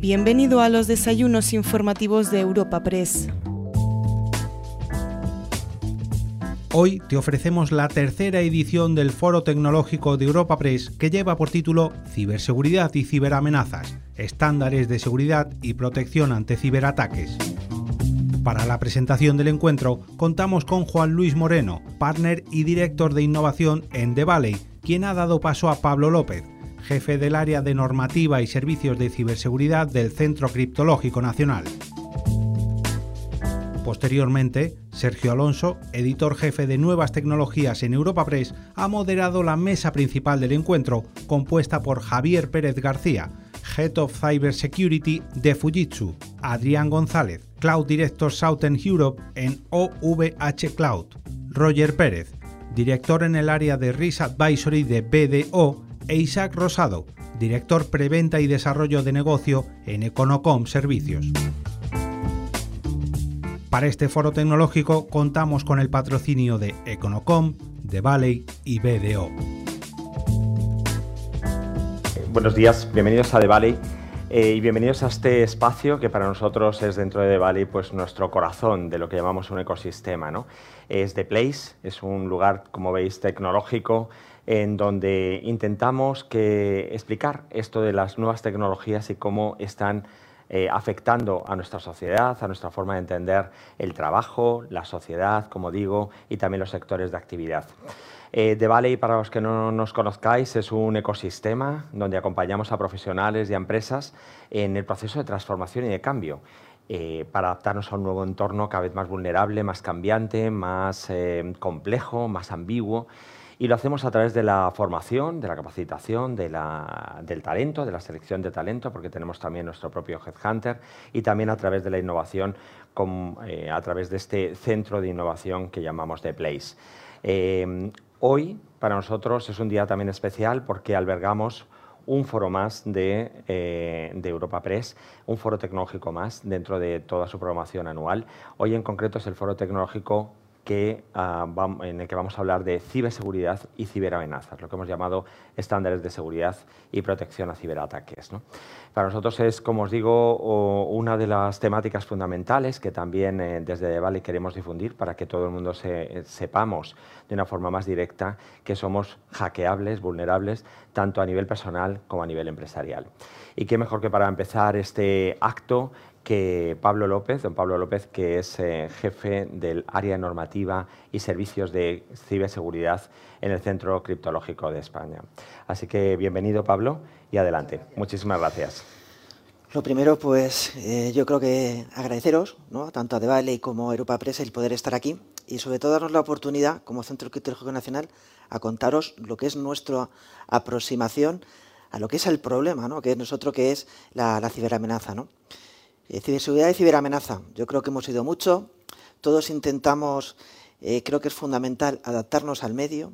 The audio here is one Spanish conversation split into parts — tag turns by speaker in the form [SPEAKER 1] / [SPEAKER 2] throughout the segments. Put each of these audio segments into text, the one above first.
[SPEAKER 1] Bienvenido a los desayunos informativos de Europa Press.
[SPEAKER 2] Hoy te ofrecemos la tercera edición del Foro Tecnológico de Europa Press que lleva por título Ciberseguridad y ciberamenazas, estándares de seguridad y protección ante ciberataques. Para la presentación del encuentro contamos con Juan Luis Moreno, partner y director de innovación en The Valley, quien ha dado paso a Pablo López, jefe del área de normativa y servicios de ciberseguridad del Centro Criptológico Nacional. Posteriormente, Sergio Alonso, editor jefe de nuevas tecnologías en Europa Press, ha moderado la mesa principal del encuentro, compuesta por Javier Pérez García, Head of Cybersecurity de Fujitsu, Adrián González, Cloud Director Southern Europe en OVH Cloud, Roger Pérez, director en el área de Risk Advisory de BDO, e Isaac Rosado, director preventa y desarrollo de negocio en Econocom Servicios. Para este foro tecnológico contamos con el patrocinio de Econocom, de Valley y BDO.
[SPEAKER 3] Buenos días, bienvenidos a The Valley eh, y bienvenidos a este espacio que para nosotros es dentro de Valley pues nuestro corazón de lo que llamamos un ecosistema. ¿no? Es The Place, es un lugar, como veis, tecnológico en donde intentamos que explicar esto de las nuevas tecnologías y cómo están eh, afectando a nuestra sociedad, a nuestra forma de entender el trabajo, la sociedad, como digo, y también los sectores de actividad. Eh, The Valley, para los que no nos conozcáis, es un ecosistema donde acompañamos a profesionales y a empresas en el proceso de transformación y de cambio. Eh, para adaptarnos a un nuevo entorno cada vez más vulnerable, más cambiante, más eh, complejo, más ambiguo. Y lo hacemos a través de la formación, de la capacitación, del talento, de la selección de talento, porque tenemos también nuestro propio Headhunter, y también a través de la innovación, eh, a través de este centro de innovación que llamamos The Place. Eh, hoy, para nosotros, es un día también especial porque albergamos un foro más eh, de, Europa Press, un foro tecnológico más dentro de toda su programación anual. Hoy en concreto es el foro tecnológico uh, en el que vamos a hablar de ciberseguridad y ciberamenazas, lo que hemos llamado estándares de seguridad y protección a ciberataques. Para nosotros es, como os digo, una de las temáticas fundamentales que también eh, desde Valley queremos difundir para que todo el mundo se, sepamos de una forma más directa que somos hackeables, vulnerables, tanto a nivel personal como a nivel empresarial. Y qué mejor que para empezar este acto que Pablo López, don Pablo López, que es eh, jefe del área normativa y servicios de ciberseguridad en el Centro Criptológico de España. Así que bienvenido, Pablo, y adelante. Muchísimas gracias.
[SPEAKER 4] Lo primero, pues eh, yo creo que agradeceros, ¿no? tanto a Valley como a Europa Press, el poder estar aquí y sobre todo darnos la oportunidad, como Centro Criptológico Nacional, a contaros lo que es nuestra aproximación a lo que es el problema, ¿no? que es nosotros, que es la, la ciberamenaza. ¿no? Ciberseguridad y ciberamenaza. Yo creo que hemos ido mucho. Todos intentamos, eh, creo que es fundamental adaptarnos al medio,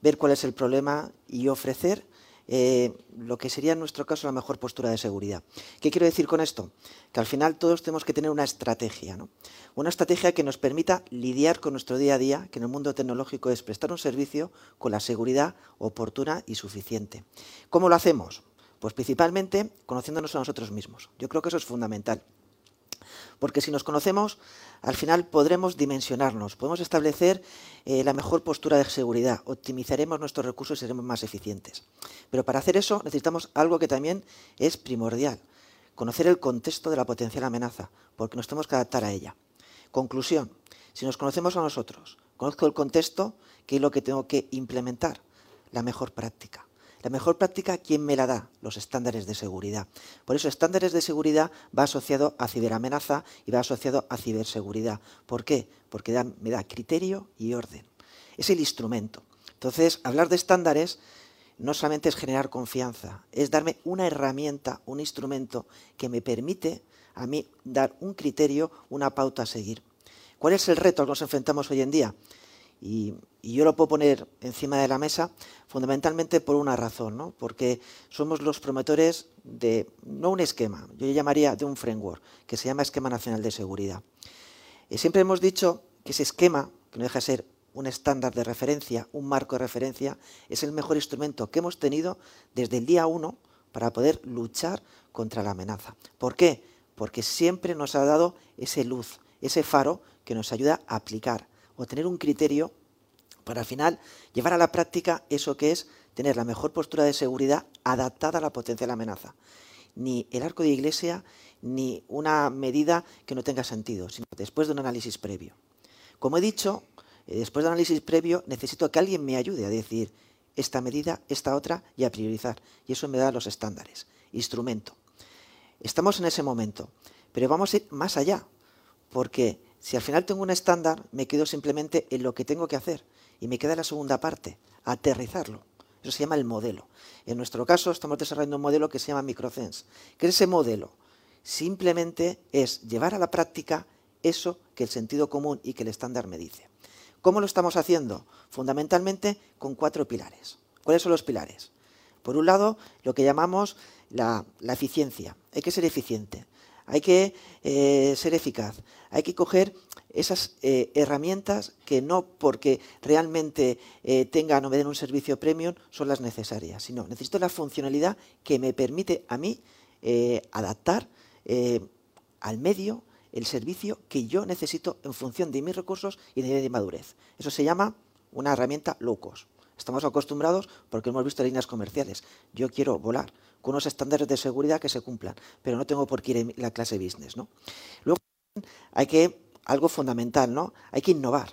[SPEAKER 4] ver cuál es el problema y ofrecer eh, lo que sería en nuestro caso la mejor postura de seguridad. ¿Qué quiero decir con esto? Que al final todos tenemos que tener una estrategia, ¿no? una estrategia que nos permita lidiar con nuestro día a día, que en el mundo tecnológico es prestar un servicio con la seguridad oportuna y suficiente. ¿Cómo lo hacemos? Pues principalmente conociéndonos a nosotros mismos. Yo creo que eso es fundamental. Porque si nos conocemos, al final podremos dimensionarnos, podemos establecer eh, la mejor postura de seguridad, optimizaremos nuestros recursos y seremos más eficientes. Pero para hacer eso necesitamos algo que también es primordial, conocer el contexto de la potencial amenaza, porque nos tenemos que adaptar a ella. Conclusión, si nos conocemos a nosotros, conozco el contexto, ¿qué es lo que tengo que implementar? La mejor práctica. La mejor práctica, ¿quién me la da? Los estándares de seguridad. Por eso, estándares de seguridad va asociado a ciberamenaza y va asociado a ciberseguridad. ¿Por qué? Porque me da criterio y orden. Es el instrumento. Entonces, hablar de estándares no solamente es generar confianza, es darme una herramienta, un instrumento que me permite a mí dar un criterio, una pauta a seguir. ¿Cuál es el reto al que nos enfrentamos hoy en día? Yo lo puedo poner encima de la mesa fundamentalmente por una razón, ¿no? porque somos los promotores de, no un esquema, yo llamaría de un framework, que se llama Esquema Nacional de Seguridad. Y siempre hemos dicho que ese esquema, que no deja de ser un estándar de referencia, un marco de referencia, es el mejor instrumento que hemos tenido desde el día uno para poder luchar contra la amenaza. ¿Por qué? Porque siempre nos ha dado ese luz, ese faro que nos ayuda a aplicar o tener un criterio para al final llevar a la práctica eso que es tener la mejor postura de seguridad adaptada a la potencial amenaza. Ni el arco de iglesia, ni una medida que no tenga sentido, sino después de un análisis previo. Como he dicho, eh, después de análisis previo necesito que alguien me ayude a decir esta medida, esta otra y a priorizar. Y eso me da los estándares, instrumento. Estamos en ese momento, pero vamos a ir más allá, porque si al final tengo un estándar, me quedo simplemente en lo que tengo que hacer y me queda la segunda parte, aterrizarlo. Eso se llama el modelo. En nuestro caso estamos desarrollando un modelo que se llama Microsense. que ese modelo? Simplemente es llevar a la práctica eso que el sentido común y que el estándar me dice. ¿Cómo lo estamos haciendo? Fundamentalmente con cuatro pilares. ¿Cuáles son los pilares? Por un lado, lo que llamamos la, eficiencia. Hay que ser eficiente, hay que eh, ser eficaz, hay que coger esas eh, herramientas que no porque realmente eh, tengan o me den un servicio premium son las necesarias, sino necesito la funcionalidad que me permite a mí adaptar al medio el servicio que yo necesito en función de mis recursos y de mi madurez. Eso se llama una herramienta low cost. Estamos acostumbrados porque hemos visto líneas comerciales. Yo quiero volar con unos estándares de seguridad que se cumplan, pero no tengo por qué ir en la clase business, ¿no? Luego hay que algo fundamental, ¿no? Hay que innovar.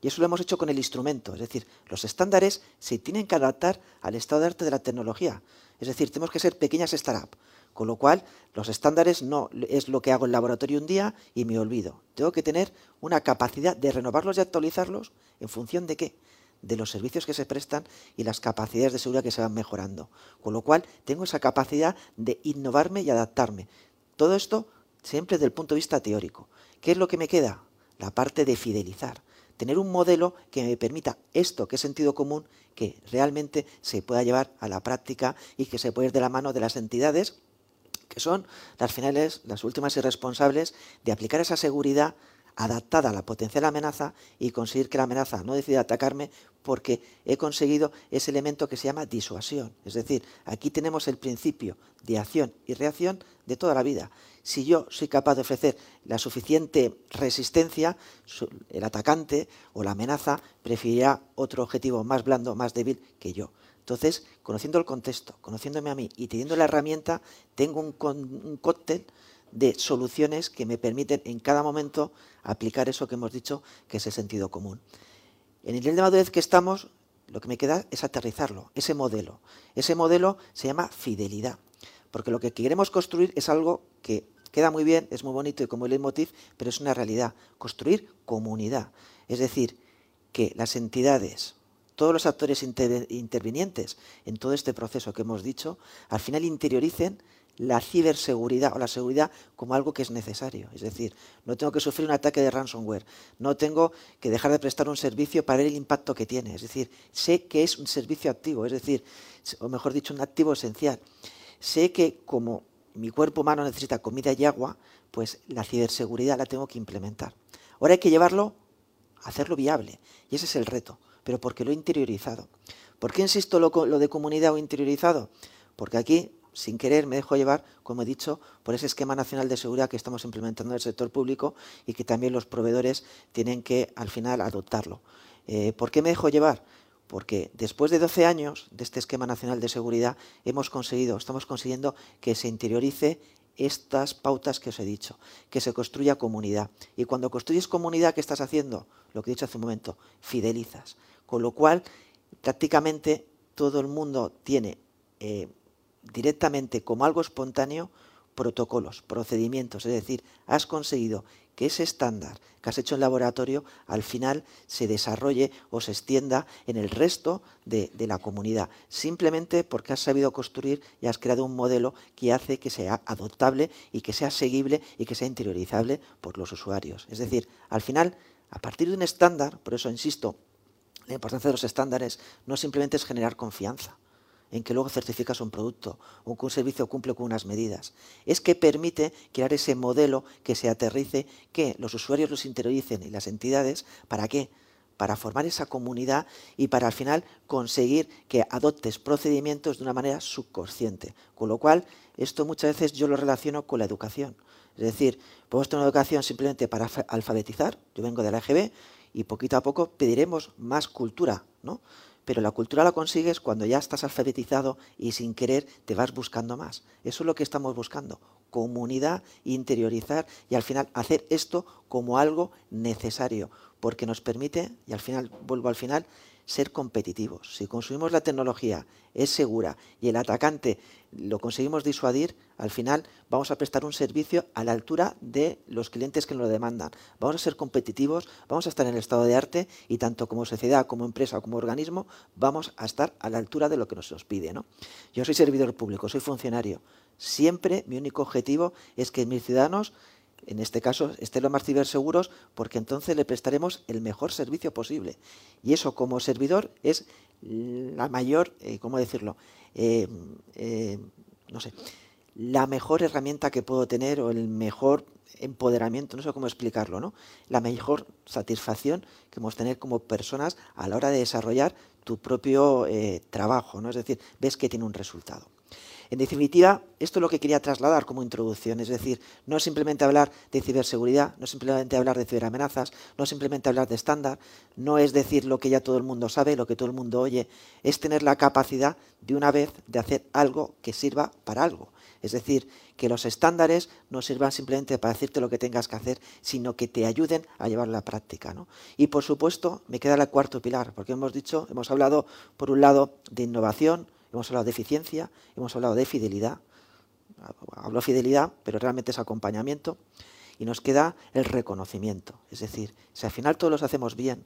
[SPEAKER 4] Y eso lo hemos hecho con el instrumento, es decir, los estándares se tienen que adaptar al estado de arte de la tecnología. Es decir, tenemos que ser pequeñas startups, con lo cual los estándares no es lo que hago en laboratorio un día y me olvido. Tengo que tener una capacidad de renovarlos y actualizarlos en función de qué? De los servicios que se prestan y las capacidades de seguridad que se van mejorando. Con lo cual, tengo esa capacidad de innovarme y adaptarme. Todo esto siempre desde el punto de vista teórico. ¿Qué es lo que me queda? La parte de fidelizar. Tener un modelo que me permita esto, que es sentido común, que realmente se pueda llevar a la práctica y que se pueda ir de la mano de las entidades que son las finales, las últimas y responsables de aplicar esa seguridad adaptada a la potencial amenaza y conseguir que la amenaza no decida atacarme porque he conseguido ese elemento que se llama disuasión. Es decir, aquí tenemos el principio de acción y reacción de toda la vida. Si yo soy capaz de ofrecer la suficiente resistencia, el atacante o la amenaza preferirá otro objetivo más blando, más débil que yo. Entonces, conociendo el contexto, conociéndome a mí y teniendo la herramienta, tengo un, un cóctel de soluciones que me permiten en cada momento aplicar eso que hemos dicho, que es el sentido común. En el nivel de madurez que estamos, lo que me queda es aterrizarlo, ese modelo. Ese modelo se llama fidelidad, porque lo que queremos construir es algo que queda muy bien, es muy bonito y como el leitmotiv, pero es una realidad. Construir comunidad, es decir, que las entidades, todos los actores intervinientes en todo este proceso que hemos dicho, al final interioricen la ciberseguridad o la seguridad como algo que es necesario. Es decir, no tengo que sufrir un ataque de ransomware, no tengo que dejar de prestar un servicio para ver el impacto que tiene. Es decir, sé que es un servicio activo, es decir, o mejor dicho, un activo esencial. Sé que como mi cuerpo humano necesita comida y agua, pues la ciberseguridad la tengo que implementar. Ahora hay que llevarlo, hacerlo viable. Y ese es el reto, pero porque lo he interiorizado. ¿Por qué insisto lo, lo de comunidad o interiorizado? Porque aquí sin querer me dejo llevar, como he dicho, por ese esquema nacional de seguridad que estamos implementando en el sector público y que también los proveedores tienen que al final adoptarlo. Eh, ¿Por qué me dejo llevar? Porque después de 12 años de este esquema nacional de seguridad hemos conseguido, estamos consiguiendo que se interiorice estas pautas que os he dicho, que se construya comunidad. Y cuando construyes comunidad, ¿qué estás haciendo? Lo que he dicho hace un momento, fidelizas. Con lo cual, prácticamente todo el mundo tiene eh, directamente como algo espontáneo protocolos, procedimientos, es decir, has conseguido que ese estándar que has hecho en laboratorio al final se desarrolle o se extienda en el resto de, de, la comunidad, simplemente porque has sabido construir y has creado un modelo que hace que sea adoptable y que sea seguible y que sea interiorizable por los usuarios. Es decir, al final, a partir de un estándar, por eso insisto, la importancia de los estándares no simplemente es generar confianza, en que luego certificas un producto o que un servicio cumple con unas medidas. Es que permite crear ese modelo que se aterrice, que los usuarios los interioricen y las entidades, ¿para qué? para formar esa comunidad y para al final conseguir que adoptes procedimientos de una manera subconsciente. Con lo cual, esto muchas veces yo lo relaciono con la educación. Es decir, podemos tener una educación simplemente para alfabetizar, yo vengo de la EGB, y poquito a poco pediremos más cultura, ¿no? Pero la cultura la consigues cuando ya estás alfabetizado y sin querer te vas buscando más. Eso es lo que estamos buscando, comunidad, interiorizar y al final hacer esto como algo necesario, porque nos permite, y al final, vuelvo al final, ser competitivos. Si consumimos la tecnología, es segura y el atacante lo conseguimos disuadir, al final vamos a prestar un servicio a la altura de los clientes que nos lo demandan. Vamos a ser competitivos, vamos a estar en el estado de arte y tanto como sociedad, como empresa, como organismo, vamos a estar a la altura de lo que nos, nos pide. ¿no? Yo soy servidor público, soy funcionario. Siempre mi único objetivo es que mis ciudadanos en este caso, estén lo más ciberseguros porque entonces le prestaremos el mejor servicio posible. Y eso como servidor es la mayor, eh, ¿cómo decirlo? Eh, eh, no sé, la mejor herramienta que puedo tener o el mejor empoderamiento, no sé cómo explicarlo, ¿no? La mejor satisfacción que podemos tener como personas a la hora de desarrollar tu propio trabajo, ¿no? Es decir, ves que tiene un resultado. En definitiva, esto es lo que quería trasladar como introducción, es decir, no simplemente hablar de ciberseguridad, no simplemente hablar de ciberamenazas, no simplemente hablar de estándar, no es decir lo que ya todo el mundo sabe, lo que todo el mundo oye, es tener la capacidad de una vez de hacer algo que sirva para algo. Es decir, que los estándares no sirvan simplemente para decirte lo que tengas que hacer, sino que te ayuden a llevarlo a la práctica. Y por supuesto, me queda el cuarto pilar, porque hemos dicho, hemos hablado por un lado de innovación, hemos hablado de eficiencia, hemos hablado de fidelidad. Hablo de fidelidad, pero realmente es acompañamiento. Y nos queda el reconocimiento. Es decir, si al final todos los hacemos bien,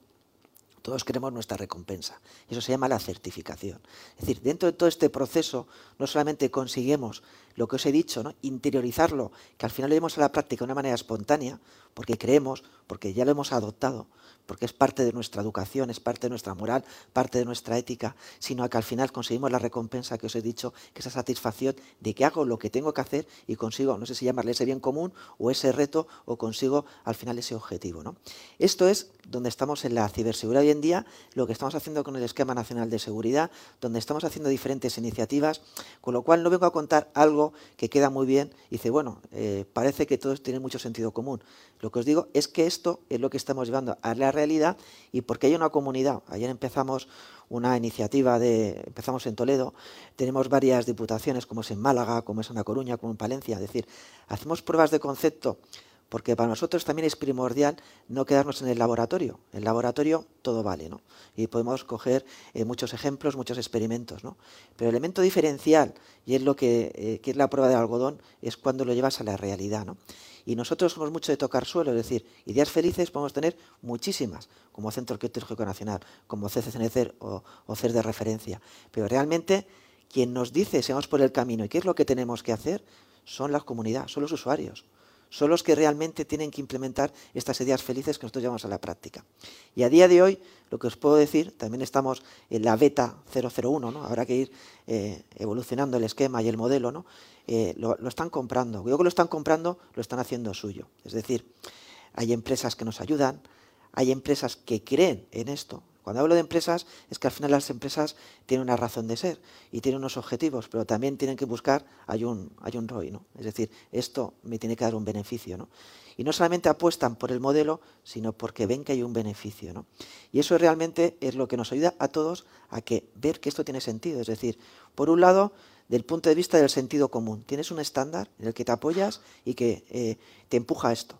[SPEAKER 4] todos queremos nuestra recompensa. Eso se llama la certificación. Es decir, dentro de todo este proceso no solamente conseguimos lo que os he dicho, interiorizarlo, que al final lo llevamos a la práctica de una manera espontánea, porque creemos, porque ya lo hemos adoptado, porque es parte de nuestra educación, es parte de nuestra moral, parte de nuestra ética, sino que al final conseguimos la recompensa que os he dicho, que esa satisfacción de que hago lo que tengo que hacer y consigo, no sé si llamarle ese bien común o ese reto, o consigo al final ese objetivo. ¿no? Esto es donde estamos en la ciberseguridad hoy en día, lo que estamos haciendo con el Esquema Nacional de Seguridad, donde estamos haciendo diferentes iniciativas, con lo cual no vengo a contar algo que queda muy bien y dice, bueno, eh, parece que todos tienen mucho sentido común. Lo que os digo es que esto es lo que estamos llevando a la realidad y porque hay una comunidad. Ayer empezamos una iniciativa de, empezamos en Toledo, tenemos varias diputaciones como es en Málaga, como es en La Coruña, como en Palencia, es decir, hacemos pruebas de concepto porque para nosotros también es primordial no quedarnos en el laboratorio. En el laboratorio todo vale, ¿no? Y podemos coger eh, muchos ejemplos, muchos experimentos, ¿no? Pero el elemento diferencial, y es lo que, eh, que, es la prueba de algodón, es cuando lo llevas a la realidad, ¿no? Y nosotros somos mucho de tocar suelo, es decir, ideas felices podemos tener muchísimas, como Centro Arqueológico Nacional, como CCCNC o, o CER de referencia. Pero realmente, quien nos dice, seamos por el camino y qué es lo que tenemos que hacer, son las comunidades, son los usuarios son los que realmente tienen que implementar estas ideas felices que nosotros llevamos a la práctica. Y a día de hoy, lo que os puedo decir, también estamos en la beta 001, ¿no? habrá que ir eh, evolucionando el esquema y el modelo, ¿no? Eh, lo, están comprando. Yo que lo están comprando, lo están haciendo suyo. Es decir, hay empresas que nos ayudan, hay empresas que creen en esto, cuando hablo de empresas es que al final las empresas tienen una razón de ser y tienen unos objetivos, pero también tienen que buscar, hay un, hay un ROI, ¿no? Es decir, esto me tiene que dar un beneficio, ¿no? Y no solamente apuestan por el modelo, sino porque ven que hay un beneficio, ¿no? Y eso realmente es lo que nos ayuda a todos a que ver que esto tiene sentido. Es decir, por un lado, del punto de vista del sentido común, tienes un estándar en el que te apoyas y que eh, te empuja a esto.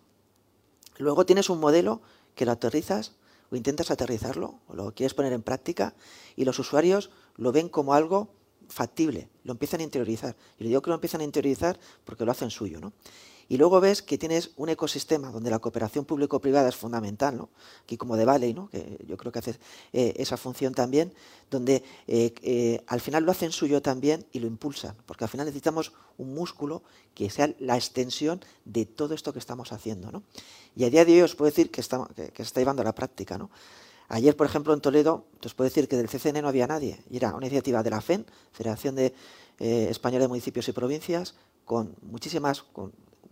[SPEAKER 4] Luego tienes un modelo que lo aterrizas o intentas aterrizarlo o lo quieres poner en práctica y los usuarios lo ven como algo factible, lo empiezan a interiorizar. Y le digo que lo empiezan a interiorizar porque lo hacen suyo, ¿no? Y luego ves que tienes un ecosistema donde la cooperación público-privada es fundamental, ¿no? Aquí como de Valley, ¿no? Que yo creo que hace eh, esa función también, donde eh, eh, al final lo hacen suyo también y lo impulsan, porque al final necesitamos un músculo que sea la extensión de todo esto que estamos haciendo, ¿no? Y a día de hoy os puedo decir que, que, se está llevando a la práctica, ¿no? Ayer, por ejemplo, en Toledo, os puedo decir que del CCN no había nadie. Y era una iniciativa de la FEN, Federación de Española de Municipios y Provincias, con muchísimas,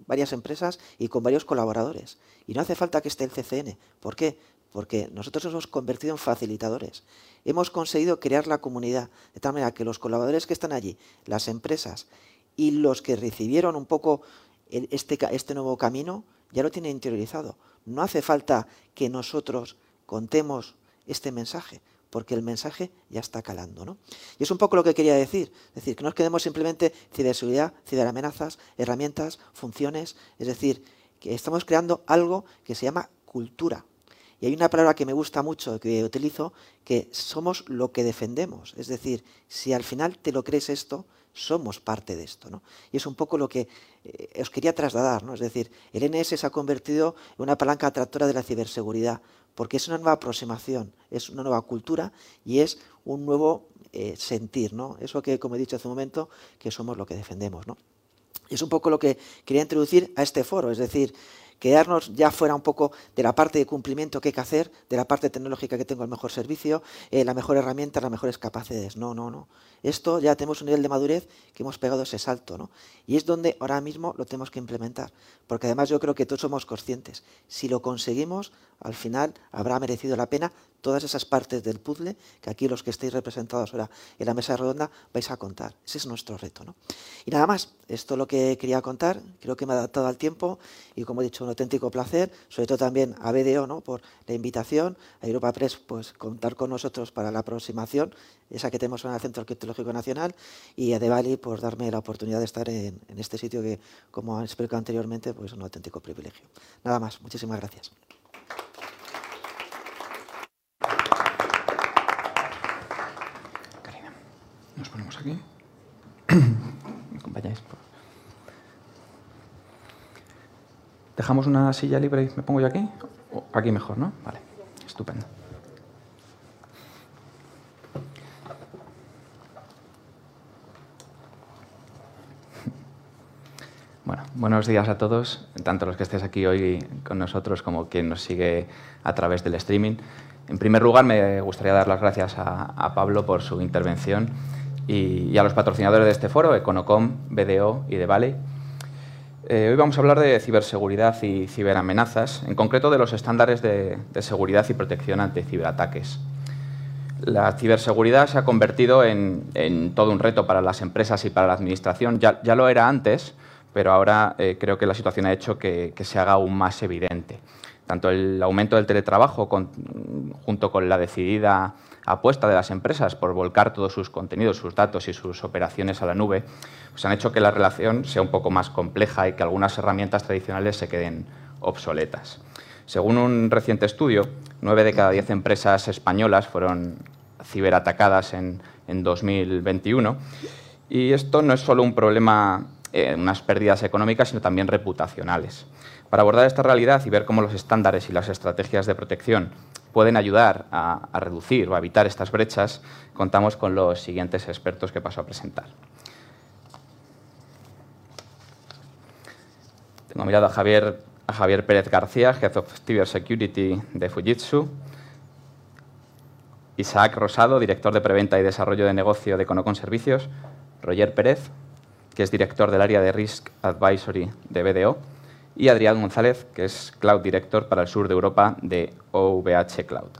[SPEAKER 4] varias empresas y con varios colaboradores. Y no hace falta que esté el CCN. ¿Por qué? porque nosotros nos hemos convertido en facilitadores. Hemos conseguido crear la comunidad de tal manera que los colaboradores que están allí, las empresas y los que recibieron un poco este, este nuevo camino, ya lo tienen interiorizado. No hace falta que nosotros contemos este mensaje, porque el mensaje ya está calando. ¿no? Y es un poco lo que quería decir, es decir, que no nos quedemos simplemente ciberseguridad, ciberamenazas, herramientas, funciones, es decir, que estamos creando algo que se llama cultura. Y hay una palabra que me gusta mucho, que utilizo, que somos lo que defendemos. Es decir, si al final te lo crees esto, somos parte de esto. ¿no? Y es un poco lo que eh, os quería trasladar. ¿no? Es decir, el NS se ha convertido en una palanca atractora de la ciberseguridad, porque es una nueva aproximación, es una nueva cultura y es un nuevo eh, sentir. ¿no? Eso que, como he dicho hace un momento, que somos lo que defendemos. ¿no? Es un poco lo que quería introducir a este foro, es decir, quedarnos ya fuera un poco de la parte de cumplimiento que hay que hacer, de la parte tecnológica que tengo el mejor servicio, eh, la mejor herramienta, las mejores capacidades. No, no, no. Esto ya tenemos un nivel de madurez que hemos pegado ese salto, ¿no? Y es donde ahora mismo lo tenemos que implementar. Porque además yo creo que todos somos conscientes. Si lo conseguimos, al final habrá merecido la pena todas esas partes del puzzle que aquí los que estéis representados ahora en la mesa redonda vais a contar. Ese es nuestro reto. ¿no? Y nada más, esto es lo que quería contar. Creo que me ha adaptado al tiempo y como he dicho, un auténtico placer, sobre todo también a BDO ¿no? por la invitación, a Europa Press pues contar con nosotros para la aproximación, esa que tenemos en el Centro Arqueológico Nacional, y a Devali por darme la oportunidad de estar en, en este sitio que, como han explicado anteriormente, pues es un auténtico privilegio. Nada más, muchísimas gracias.
[SPEAKER 5] Nos ponemos aquí. ¿Me acompañáis? ¿Dejamos una silla libre y me pongo yo aquí? aquí mejor, ¿no? Vale, estupendo. Bueno, buenos días a todos, tanto los que estéis aquí hoy con nosotros como quien nos sigue a través del streaming. En primer lugar, me gustaría dar las gracias a, a Pablo por su intervención y, a los patrocinadores de este foro, Econocom, BDO y Valley. Eh, hoy vamos a hablar de ciberseguridad y ciberamenazas, en concreto de los estándares de, seguridad y protección ante ciberataques. La ciberseguridad se ha convertido en, todo un reto para las empresas y para la administración. Ya, lo era antes, pero ahora eh, creo que la situación ha hecho que, se haga aún más evidente. Tanto el aumento del teletrabajo junto con la decidida apuesta de las empresas por volcar todos sus contenidos, sus datos y sus operaciones a la nube, pues han hecho que la relación sea un poco más compleja y que algunas herramientas tradicionales se queden obsoletas. Según un reciente estudio, nueve de cada diez empresas españolas fueron ciberatacadas en, en 2021 y esto no es solo un problema en unas pérdidas económicas, sino también reputacionales. Para abordar esta realidad y ver cómo los estándares y las estrategias de protección pueden ayudar a, reducir o a evitar estas brechas, contamos con los siguientes expertos que paso a presentar. Tengo mirado a Javier, a Javier Pérez García, Head of Cyber Security de Fujitsu, Isaac Rosado, director de preventa y desarrollo de negocio de Conocon Servicios, Roger Pérez, que es director del área de Risk Advisory de BDO, y Adrián González, que es Cloud Director para el sur de Europa de OVH Cloud.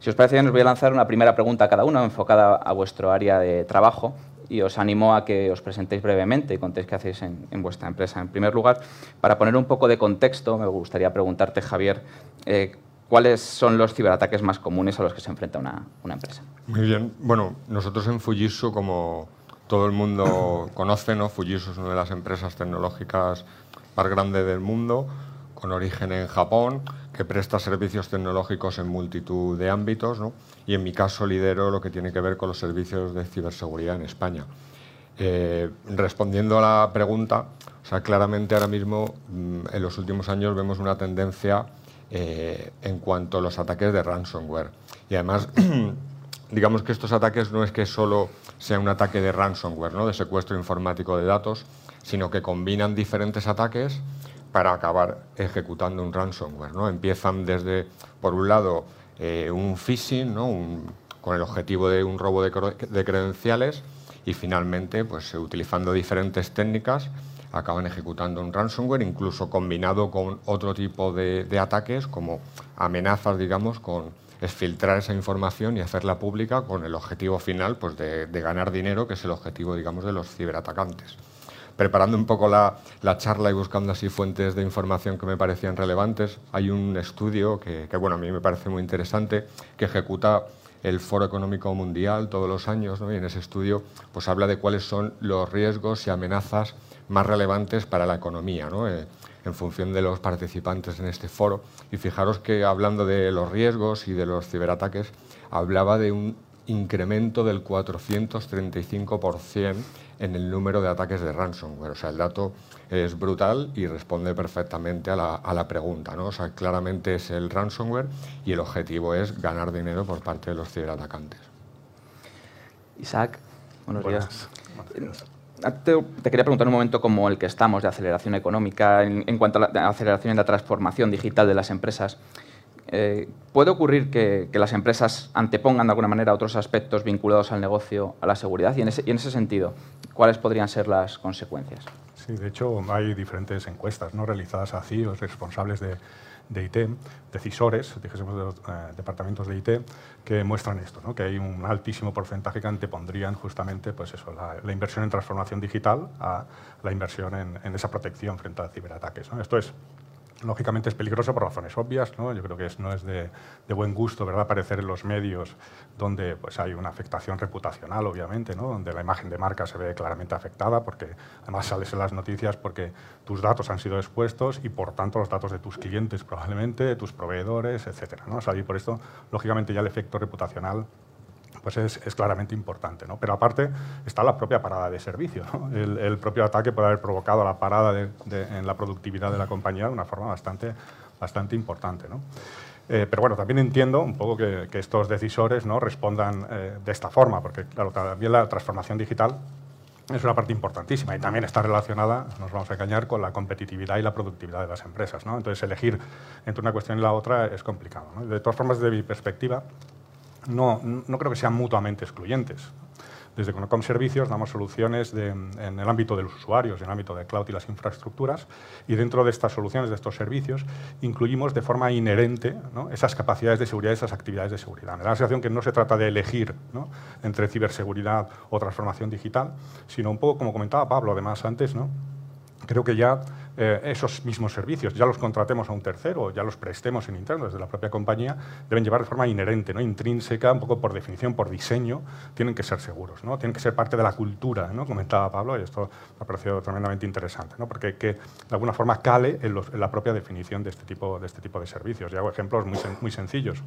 [SPEAKER 5] Si os parece bien, os voy a lanzar una primera pregunta a cada uno, enfocada a vuestro área de trabajo, y os animo a que os presentéis brevemente y contéis qué hacéis en, vuestra empresa. En primer lugar, para poner un poco de contexto, me gustaría preguntarte, Javier, eh, ¿cuáles son los ciberataques más comunes a los que se enfrenta una, una empresa?
[SPEAKER 6] Muy bien. Bueno, nosotros en Fujitsu, como todo el mundo conoce, ¿no? Fujitsu es una de las empresas tecnológicas más grande del mundo, con origen en Japón, que presta servicios tecnológicos en multitud de ámbitos, ¿no? y en mi caso lidero lo que tiene que ver con los servicios de ciberseguridad en España. Eh, respondiendo a la pregunta, o sea, claramente ahora mismo mm, en los últimos años vemos una tendencia eh, en cuanto a los ataques de ransomware. Y además, digamos que estos ataques no es que solo sea un ataque de ransomware, ¿no? de secuestro informático de datos, sino que combinan diferentes ataques para acabar ejecutando un ransomware. ¿no? Empiezan desde, por un lado, eh, un phishing, ¿no? con el objetivo de un robo de, credenciales y finalmente, pues, utilizando diferentes técnicas, acaban ejecutando un ransomware, incluso combinado con otro tipo de, ataques como amenazas, digamos, con filtrar esa información y hacerla pública con el objetivo final pues, de, ganar dinero, que es el objetivo, digamos, de los ciberatacantes preparando un poco la, charla y buscando así fuentes de información que me parecían relevantes, hay un estudio que, bueno, a mí me parece muy interesante, que ejecuta el Foro Económico Mundial todos los años, y en ese estudio pues habla de cuáles son los riesgos y amenazas más relevantes para la economía, eh, en función de los participantes en este foro. Y fijaros que hablando de los riesgos y de los ciberataques, hablaba de un incremento del 435% en el número de ataques de ransomware. O sea, el dato es brutal y responde perfectamente a la, a la, pregunta. ¿no? O sea, claramente es el ransomware y el objetivo es ganar dinero por parte de los ciberatacantes.
[SPEAKER 5] Isaac, buenos días. Te, quería preguntar un momento como el que estamos de aceleración económica en, en cuanto a la aceleración y la transformación digital de las empresas. Eh, ¿Puede ocurrir que, las empresas antepongan de alguna manera otros aspectos vinculados al negocio a la seguridad? Y en ese, sentido, ¿cuáles podrían ser las consecuencias?
[SPEAKER 7] Sí, de hecho hay diferentes encuestas ¿no? realizadas a CIOs, responsables de, IT, decisores, dijésemos de los eh, departamentos de IT, que muestran esto, que hay un altísimo porcentaje que antepondrían justamente pues eso, la, inversión en transformación digital a la inversión en, esa protección frente a ciberataques. Esto es lógicamente es peligroso por razones obvias. ¿no? Yo creo que no es de, buen gusto ¿verdad? aparecer en los medios donde pues, hay una afectación reputacional, obviamente, ¿no? donde la imagen de marca se ve claramente afectada, porque además sales en las noticias porque tus datos han sido expuestos y por tanto los datos de tus clientes probablemente, de tus proveedores, etc. ¿no? O por esto, lógicamente, ya el efecto reputacional pues es, claramente importante. ¿no? Pero aparte está la propia parada de servicio. El, propio ataque puede haber provocado la parada en la productividad de la compañía de una forma bastante, bastante importante. ¿no? Eh, pero bueno, también entiendo un poco que, estos decisores ¿no? respondan eh, de esta forma, porque claro, también la transformación digital es una parte importantísima y también está relacionada, nos vamos a engañar, con la competitividad y la productividad de las empresas. ¿no? Entonces, elegir entre una cuestión y la otra es complicado. De todas formas, desde mi perspectiva, no, no creo que sean mutuamente excluyentes. Desde Conocom Servicios damos soluciones en el ámbito de los usuarios, en el ámbito de cloud y las infraestructuras, y dentro de estas soluciones, de estos servicios, incluimos de forma inherente esas capacidades de seguridad, esas actividades de seguridad. Me da la sensación que no se trata de elegir entre ciberseguridad o transformación digital, sino un poco, como comentaba Pablo, además antes, ¿no? creo que ya eh, esos mismos servicios, ya los contratemos a un tercero, ya los prestemos en interno desde la propia compañía, deben llevar de forma inherente, ¿no? intrínseca, un poco por definición, por diseño, tienen que ser seguros, ¿no? tienen que ser parte de la cultura, ¿no? comentaba Pablo, y esto me ha parecido tremendamente interesante, ¿no? porque que de alguna forma cale en, la propia definición de este tipo de, este tipo de servicios. Y hago ejemplos muy, muy sencillos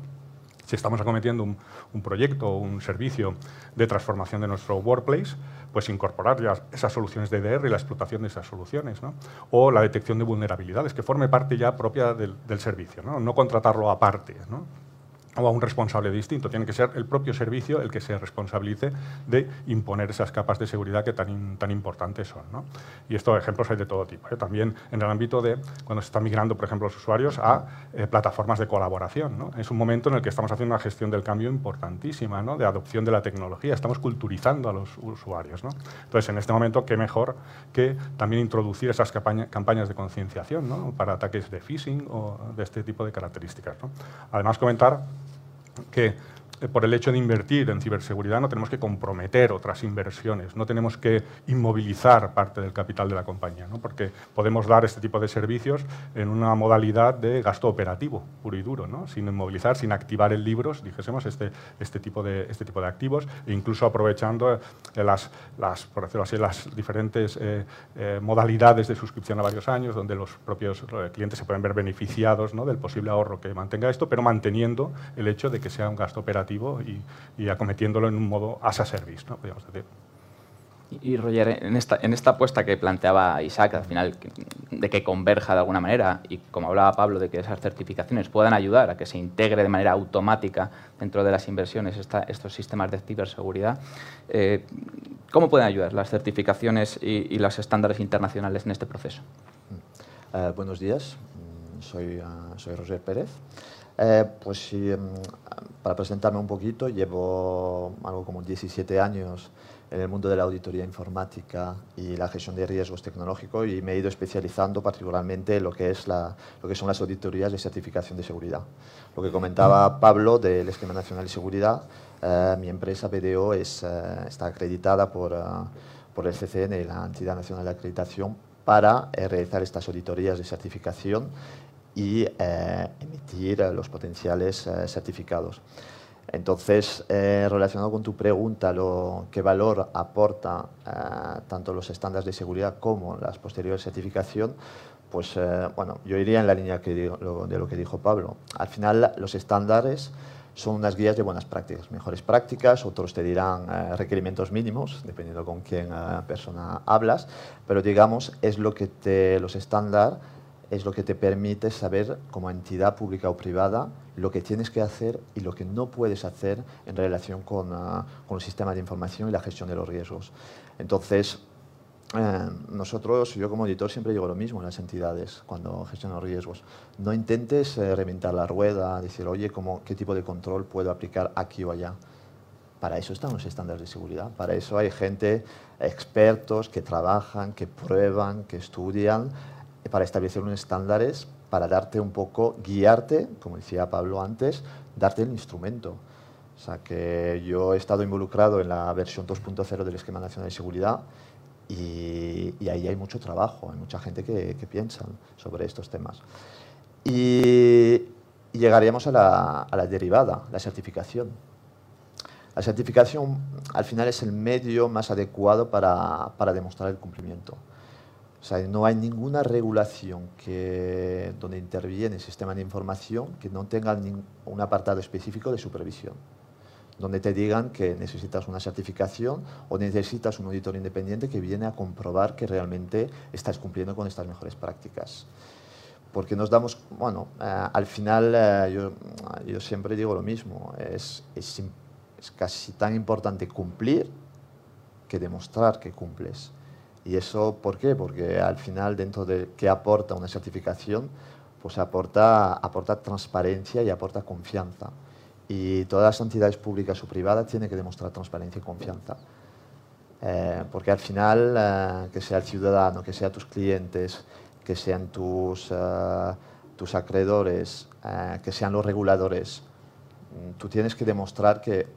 [SPEAKER 7] si estamos acometiendo un, proyecto o un servicio de transformación de nuestro workplace, pues incorporar ya esas soluciones de EDR y la explotación de esas soluciones, o la detección de vulnerabilidades, que forme parte ya propia del, del servicio, ¿no? no contratarlo aparte. ¿no? O a un responsable distinto. Tiene que ser el propio servicio el que se responsabilice de imponer esas capas de seguridad que tan, tan importantes son. ¿no? Y estos ejemplos hay de todo tipo. ¿eh? También en el ámbito de cuando se están migrando, por ejemplo, los usuarios a eh, plataformas de colaboración. ¿no? Es un momento en el que estamos haciendo una gestión del cambio importantísima, ¿no? de adopción de la tecnología. Estamos culturizando a los usuarios. Entonces, en este momento, qué mejor que también introducir esas campañas de concienciación para ataques de phishing o de este tipo de características. Además, comentar que eh, por el hecho de invertir en ciberseguridad no tenemos que comprometer otras inversiones, no tenemos que inmovilizar parte del capital de la compañía, ¿no? porque podemos dar este tipo de servicios en una modalidad de gasto operativo, puro y duro, ¿no? sin inmovilizar, sin activar en libros, dijésemos, este, este, tipo, de, este tipo de activos, e incluso aprovechando eh, las, las, por decirlo así, las diferentes eh, modalidades de suscripción a varios años, donde los propios clientes se pueden ver beneficiados ¿no? del posible ahorro que mantenga esto, pero manteniendo el hecho de que sea un gasto operativo y, acometiéndolo en un modo as a service, ¿no? podríamos decir.
[SPEAKER 5] Y Roger, en esta, en esta apuesta que planteaba Isaac, al final, de que converja de alguna manera, y como hablaba Pablo, de que esas certificaciones puedan ayudar a que se integre de manera automática dentro de las inversiones estos sistemas de ciberseguridad, eh, ¿cómo pueden ayudar las certificaciones y, los estándares internacionales en este proceso?
[SPEAKER 8] Eh, buenos días, soy, uh, soy Roger Pérez. Eh, pues sí, em, para presentarme un poquito, llevo algo como 17 años en el mundo de la auditoría informática y la gestión de riesgos tecnológicos y me he ido especializando particularmente en lo que, es la, lo que son las auditorías de certificación de seguridad. Lo que comentaba Pablo del Esquema Nacional de Seguridad, eh, mi empresa BDO es, eh, está acreditada por, eh, por el CCN, la Entidad Nacional de Acreditación, para realizar estas auditorías de certificación y emitir los potenciales certificados. Entonces, relacionado con tu pregunta, lo, ¿qué valor aporta tanto los estándares de seguridad como las posteriores certificación? Pues bueno, yo iría en la línea que de lo que dijo Pablo. Al final, los estándares son unas guías de buenas prácticas, mejores prácticas, otros te dirán eh, requerimientos mínimos, dependiendo con quién uh, persona hablas, pero digamos, es lo que te, los estándar es lo que te permite saber como entidad pública o privada lo que tienes que hacer y lo que no puedes hacer en relación con, uh, con el sistema de información y la gestión de los riesgos. Entonces, eh, nosotros, yo como editor siempre digo lo mismo en las entidades cuando gestiono riesgos. No intentes eh, reventar la rueda, decir, oye, ¿cómo, ¿qué tipo de control puedo aplicar aquí o allá? Para eso están los estándares de seguridad. Para eso hay gente, expertos que trabajan, que prueban, que estudian, para establecer unos estándares, para darte un poco, guiarte, como decía Pablo antes, darte el instrumento. O sea que yo he estado involucrado en la versión 2.0 del Esquema Nacional de Seguridad y, ahí hay mucho trabajo, hay mucha gente que, piensa sobre estos temas. Y, llegaríamos a la, a la, derivada, la certificación. La certificación al final es el medio más adecuado para, para demostrar el cumplimiento. O sea, no hay ninguna regulación que, donde interviene el sistema de información que no tenga un apartado específico de supervisión donde te digan que necesitas una certificación o necesitas un auditor independiente que viene a comprobar que realmente estás cumpliendo con estas mejores prácticas. Porque nos damos, bueno, eh, al final eh, yo, siempre digo lo mismo, es, es, casi tan importante cumplir que demostrar que cumples. ¿Y eso por qué? Porque al final dentro de qué aporta una certificación, pues aporta, aporta transparencia y aporta confianza y todas las entidades públicas o privadas tienen que demostrar transparencia y confianza. Eh, porque al final, eh, que sea el ciudadano, que sean tus clientes, que sean tus, eh, tus acreedores, que sean los reguladores, tú tienes que demostrar que eh,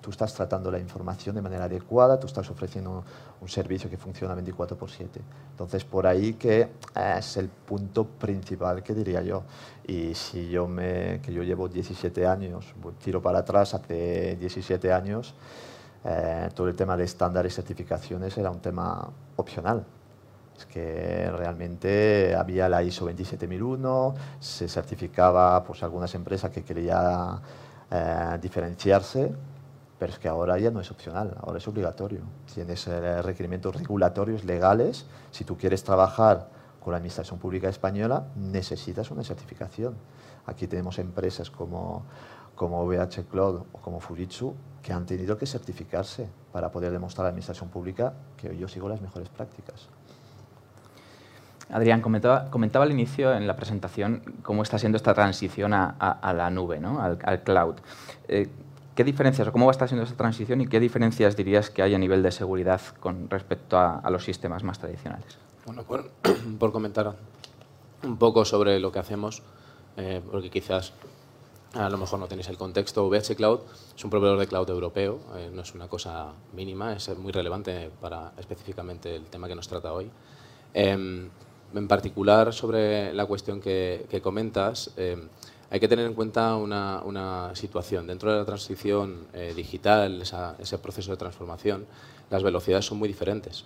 [SPEAKER 8] tú estás tratando la información de manera adecuada, tú estás ofreciendo un, servicio que funciona 24 por 7. Entonces, por ahí que eh, es el punto principal que diría yo. Y si yo, me, que yo llevo 17 años, tiro para atrás, hace 17 años, eh, todo el tema de estándares y certificaciones era un tema opcional. Es que realmente había la ISO 27001, se certificaba pues, algunas empresas que querían eh, diferenciarse, pero es que ahora ya no es opcional, ahora es obligatorio. Tienes eh, requerimientos regulatorios legales. Si tú quieres trabajar con la Administración Pública Española, necesitas una certificación. Aquí tenemos empresas como, como VH Cloud o como Fujitsu que han tenido que certificarse para poder demostrar a la Administración Pública que yo sigo las mejores prácticas.
[SPEAKER 5] Adrián, comentaba, comentaba, al inicio en la presentación cómo está siendo esta transición a, la nube, ¿no? al, cloud. Eh, ¿Qué diferencias o cómo va a estar siendo esta transición y qué diferencias dirías que hay a nivel de seguridad con respecto a, los sistemas más tradicionales?
[SPEAKER 9] Bueno, por, por, comentar un poco sobre lo que hacemos, eh, porque quizás a lo mejor no tenéis el contexto. VH Cloud es un proveedor de cloud europeo, eh, no es una cosa mínima, es muy relevante para específicamente el tema que nos trata hoy. Em, en particular sobre la cuestión que, comentas, eh, hay que tener en cuenta una, situación. Dentro de la transición eh, digital, ese proceso de transformación, las velocidades son muy diferentes.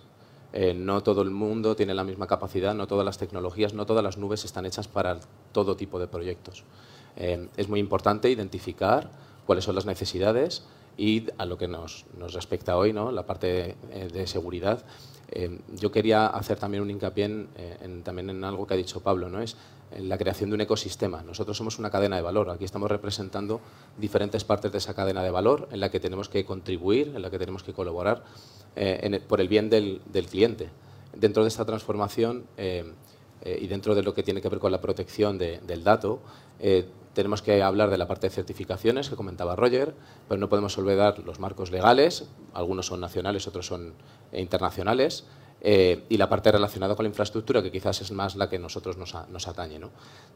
[SPEAKER 9] Eh, no todo el mundo tiene la misma capacidad, no todas las tecnologías, no todas las nubes están hechas para todo tipo de proyectos. es muy importante identificar cuáles son las necesidades y a lo que nos, respecta hoy, ¿no? la parte de seguridad, eh, yo quería hacer también un hincapié eh, en, también en algo que ha dicho Pablo, ¿no? es la creación de un ecosistema. Nosotros somos una cadena de valor, aquí estamos representando diferentes partes de esa cadena de valor en la que tenemos que contribuir, en la que tenemos que colaborar eh, por el bien del, cliente. Dentro de esta transformación y dentro de lo que tiene que ver con la protección del dato, tenemos que hablar de la parte de certificaciones que comentaba Roger, pero no podemos olvidar los marcos legales, algunos son nacionales, otros son internacionales, eh, y la parte relacionada con la infraestructura, que quizás es más la que nosotros nos, atañe.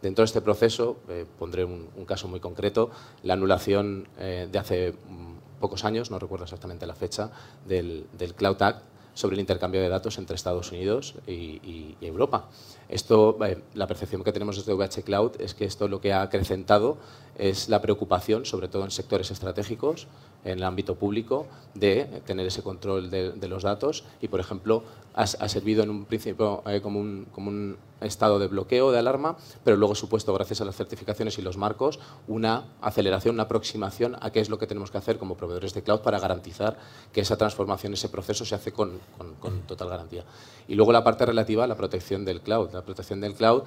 [SPEAKER 9] Dentro de este proceso, eh, pondré un, caso muy concreto, la anulación eh, de hace mm, pocos años, no recuerdo exactamente la fecha, del, Cloud Act sobre el intercambio de datos entre Estados Unidos y, Europa. Esto, la percepción que tenemos desde VH Cloud es que esto lo que ha acrecentado es la preocupación, sobre todo en sectores estratégicos, en el ámbito público de tener ese control de, los datos y, por ejemplo, ha, servido en un principio eh, como, un, como, un, estado de bloqueo, de alarma, pero luego supuesto, gracias a las certificaciones y los marcos, una aceleración, una aproximación a qué es lo que tenemos que hacer como proveedores de cloud para garantizar que esa transformación, ese proceso se hace con, con, total garantía. Y luego la parte relativa a la protección del cloud. La protección del cloud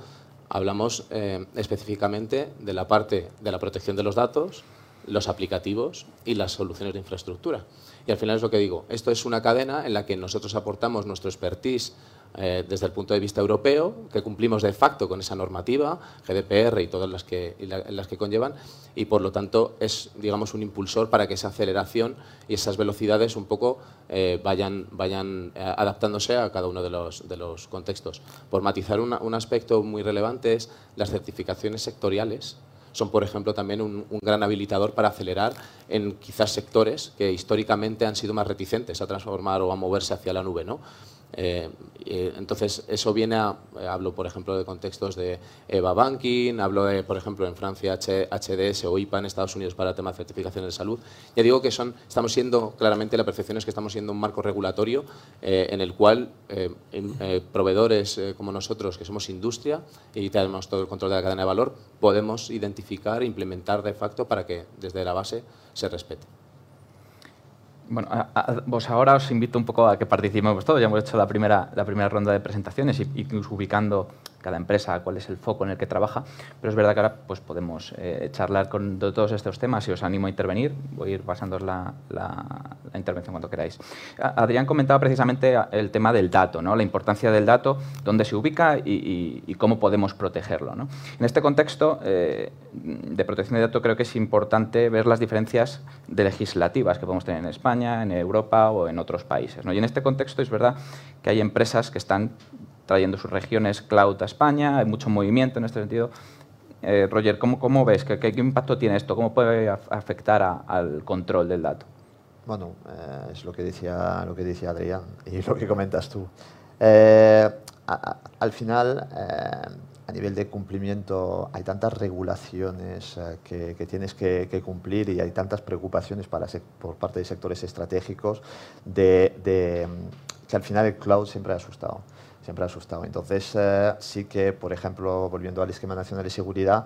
[SPEAKER 9] hablamos eh, específicamente de la parte de la protección de los datos, los aplicativos y las soluciones de infraestructura. Y al final es lo que digo, esto es una cadena en la que nosotros aportamos nuestro expertise eh, desde el punto de vista europeo, que cumplimos de facto con esa normativa, GDPR y todas las que, las que conllevan, y por lo tanto es digamos, un impulsor para que esa aceleración y esas velocidades un poco eh, vayan, vayan eh, adaptándose a cada uno de los, de los contextos. Por matizar un aspecto muy relevante es las certificaciones sectoriales son, por ejemplo, también un, gran habilitador para acelerar en quizás sectores que históricamente han sido más reticentes a transformar o a moverse hacia la nube. ¿no? Eh, entonces, eso viene a, eh, hablo por ejemplo de contextos de EVA Banking, hablo de, por ejemplo, en Francia HDS o IPA en Estados Unidos para temas de certificación de salud. Ya digo que son, estamos siendo, claramente la percepción es que estamos siendo un marco regulatorio eh, en el cual proveedores como nosotros, que somos industria y tenemos todo el control de la cadena de valor, podemos identificar e implementar de facto para que desde la base se respete.
[SPEAKER 5] Bueno, vos ahora os invito un poco a que participemos todos. Ya hemos hecho la primera, la primera ronda de presentaciones y, incluso ubicando cada empresa, cuál es el foco en el que trabaja, pero es verdad que ahora pues, podemos eh, charlar con todos estos temas y os animo a intervenir. Voy a ir pasando la, intervención cuando queráis. Adrián comentaba precisamente el tema del dato, ¿no? la importancia del dato, dónde se ubica y, cómo podemos protegerlo. ¿no? En este contexto eh, de protección de datos creo que es importante ver las diferencias de legislativas que podemos tener en España, en Europa o en otros países. ¿no? Y en este contexto es verdad que hay empresas que están trayendo sus regiones cloud a España, hay mucho movimiento en este sentido. Eh, Roger, ¿cómo, ¿cómo, ves? ¿Qué, ¿Qué, impacto tiene esto? ¿Cómo puede afectar al control del dato?
[SPEAKER 8] Bueno, eh, es lo que, decía, lo que decía Adrián y lo que comentas tú. Eh, al final, a nivel de cumplimiento, hay tantas regulaciones que, tienes que, cumplir y hay tantas preocupaciones por parte de sectores estratégicos de, que al final el cloud siempre ha asustado siempre ha asustado. Entonces, eh, sí que, por ejemplo, volviendo al esquema nacional de seguridad,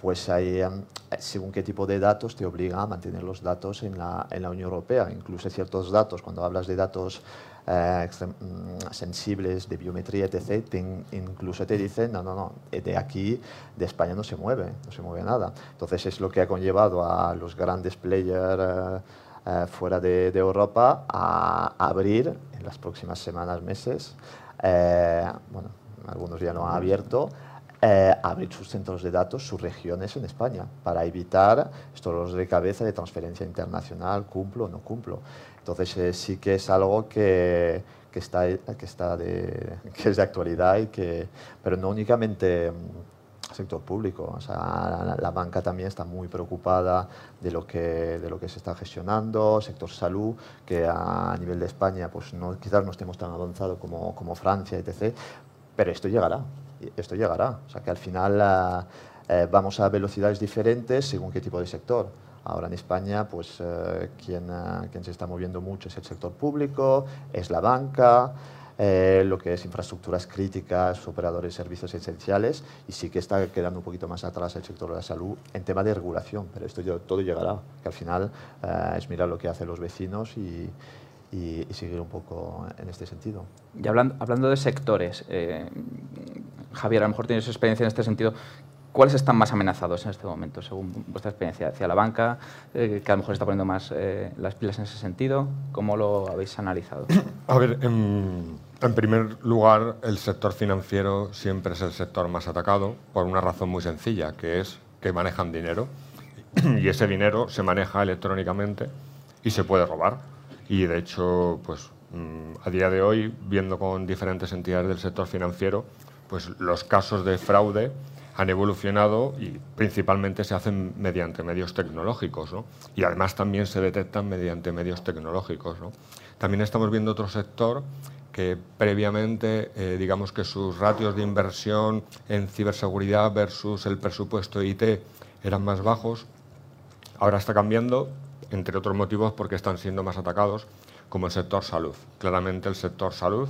[SPEAKER 8] pues hay, em, según qué tipo de datos te obliga a mantener los datos en la, en la Unión Europea. Incluso ciertos datos, cuando hablas de datos eh, mm, sensibles de biometría, etc., incluso te dicen, no, no, no, de aquí, de España no se mueve, no se mueve nada. Entonces es lo que ha conllevado a los grandes players eh, fuera de, de, Europa a abrir en las próximas semanas, meses, eh, bueno, algunos ya no han abierto, eh, abrir sus centros de datos, sus regiones en España, para evitar estos dolores de cabeza de transferencia internacional, cumplo o no cumplo. Entonces eh, sí que es algo que, que, está, que, está de, que es de actualidad, y que, pero no únicamente sector público. O sea, la, banca también está muy preocupada de lo que, de lo que se está gestionando, sector salud, que a, nivel de España pues no, quizás no estemos tan avanzados como, como Francia, etc. Pero esto llegará, esto llegará. O sea, que al final eh, eh, vamos a velocidades diferentes según qué tipo de sector. Ahora en España, pues eh, quien, quien se está moviendo mucho es el sector público, es la banca, eh, lo que es infraestructuras críticas, operadores de servicios esenciales, y sí que está quedando un poquito más atrás el sector de la salud en tema de regulación, pero esto todo llegará, que al final eh, es mirar lo que hacen los vecinos y, seguir un poco en este sentido.
[SPEAKER 5] Y hablando, hablando de sectores, eh, Javier, a lo mejor tienes experiencia en este sentido. ¿Cuáles están más amenazados en este momento, según vuestra experiencia? ¿Hacia la banca, que a lo mejor está poniendo más las pilas en ese sentido? ¿Cómo lo habéis analizado?
[SPEAKER 6] A ver, en en primer lugar, el sector financiero siempre es el sector más atacado por una razón muy sencilla, que es que manejan dinero y ese dinero se maneja electrónicamente y se puede robar. Y de hecho, pues mm, a día de hoy, viendo con diferentes entidades del sector financiero, pues los casos de fraude han evolucionado y principalmente se hacen mediante medios tecnológicos ¿no? y además también se detectan mediante medios tecnológicos. ¿no? También estamos viendo otro sector que previamente, eh, digamos que sus ratios de inversión en ciberseguridad versus el presupuesto IT eran más bajos, ahora está cambiando, entre otros motivos porque están siendo más atacados, como el sector salud. Claramente el sector salud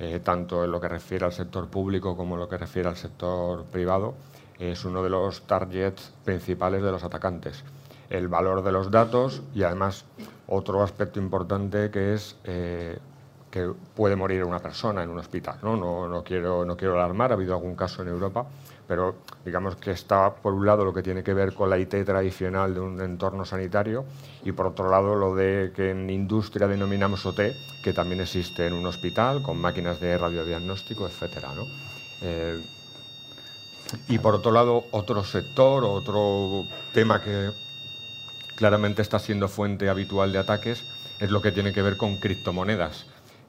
[SPEAKER 6] eh, tanto en lo que refiere al sector público como en lo que refiere al sector privado, es uno de los targets principales de los atacantes. El valor de los datos y además otro aspecto importante que es eh, que puede morir una persona en un hospital. ¿no? Quiero, alarmar, ha habido algún caso en Europa pero digamos que está por un lado lo que tiene que ver con la IT tradicional de un entorno sanitario y por otro lado lo de que en industria denominamos OT, que también existe en un hospital con máquinas de radiodiagnóstico, etcétera, ¿no? Eh, y por otro lado, otro sector, otro tema que claramente está siendo fuente habitual de ataques es lo que tiene que ver con criptomonedas.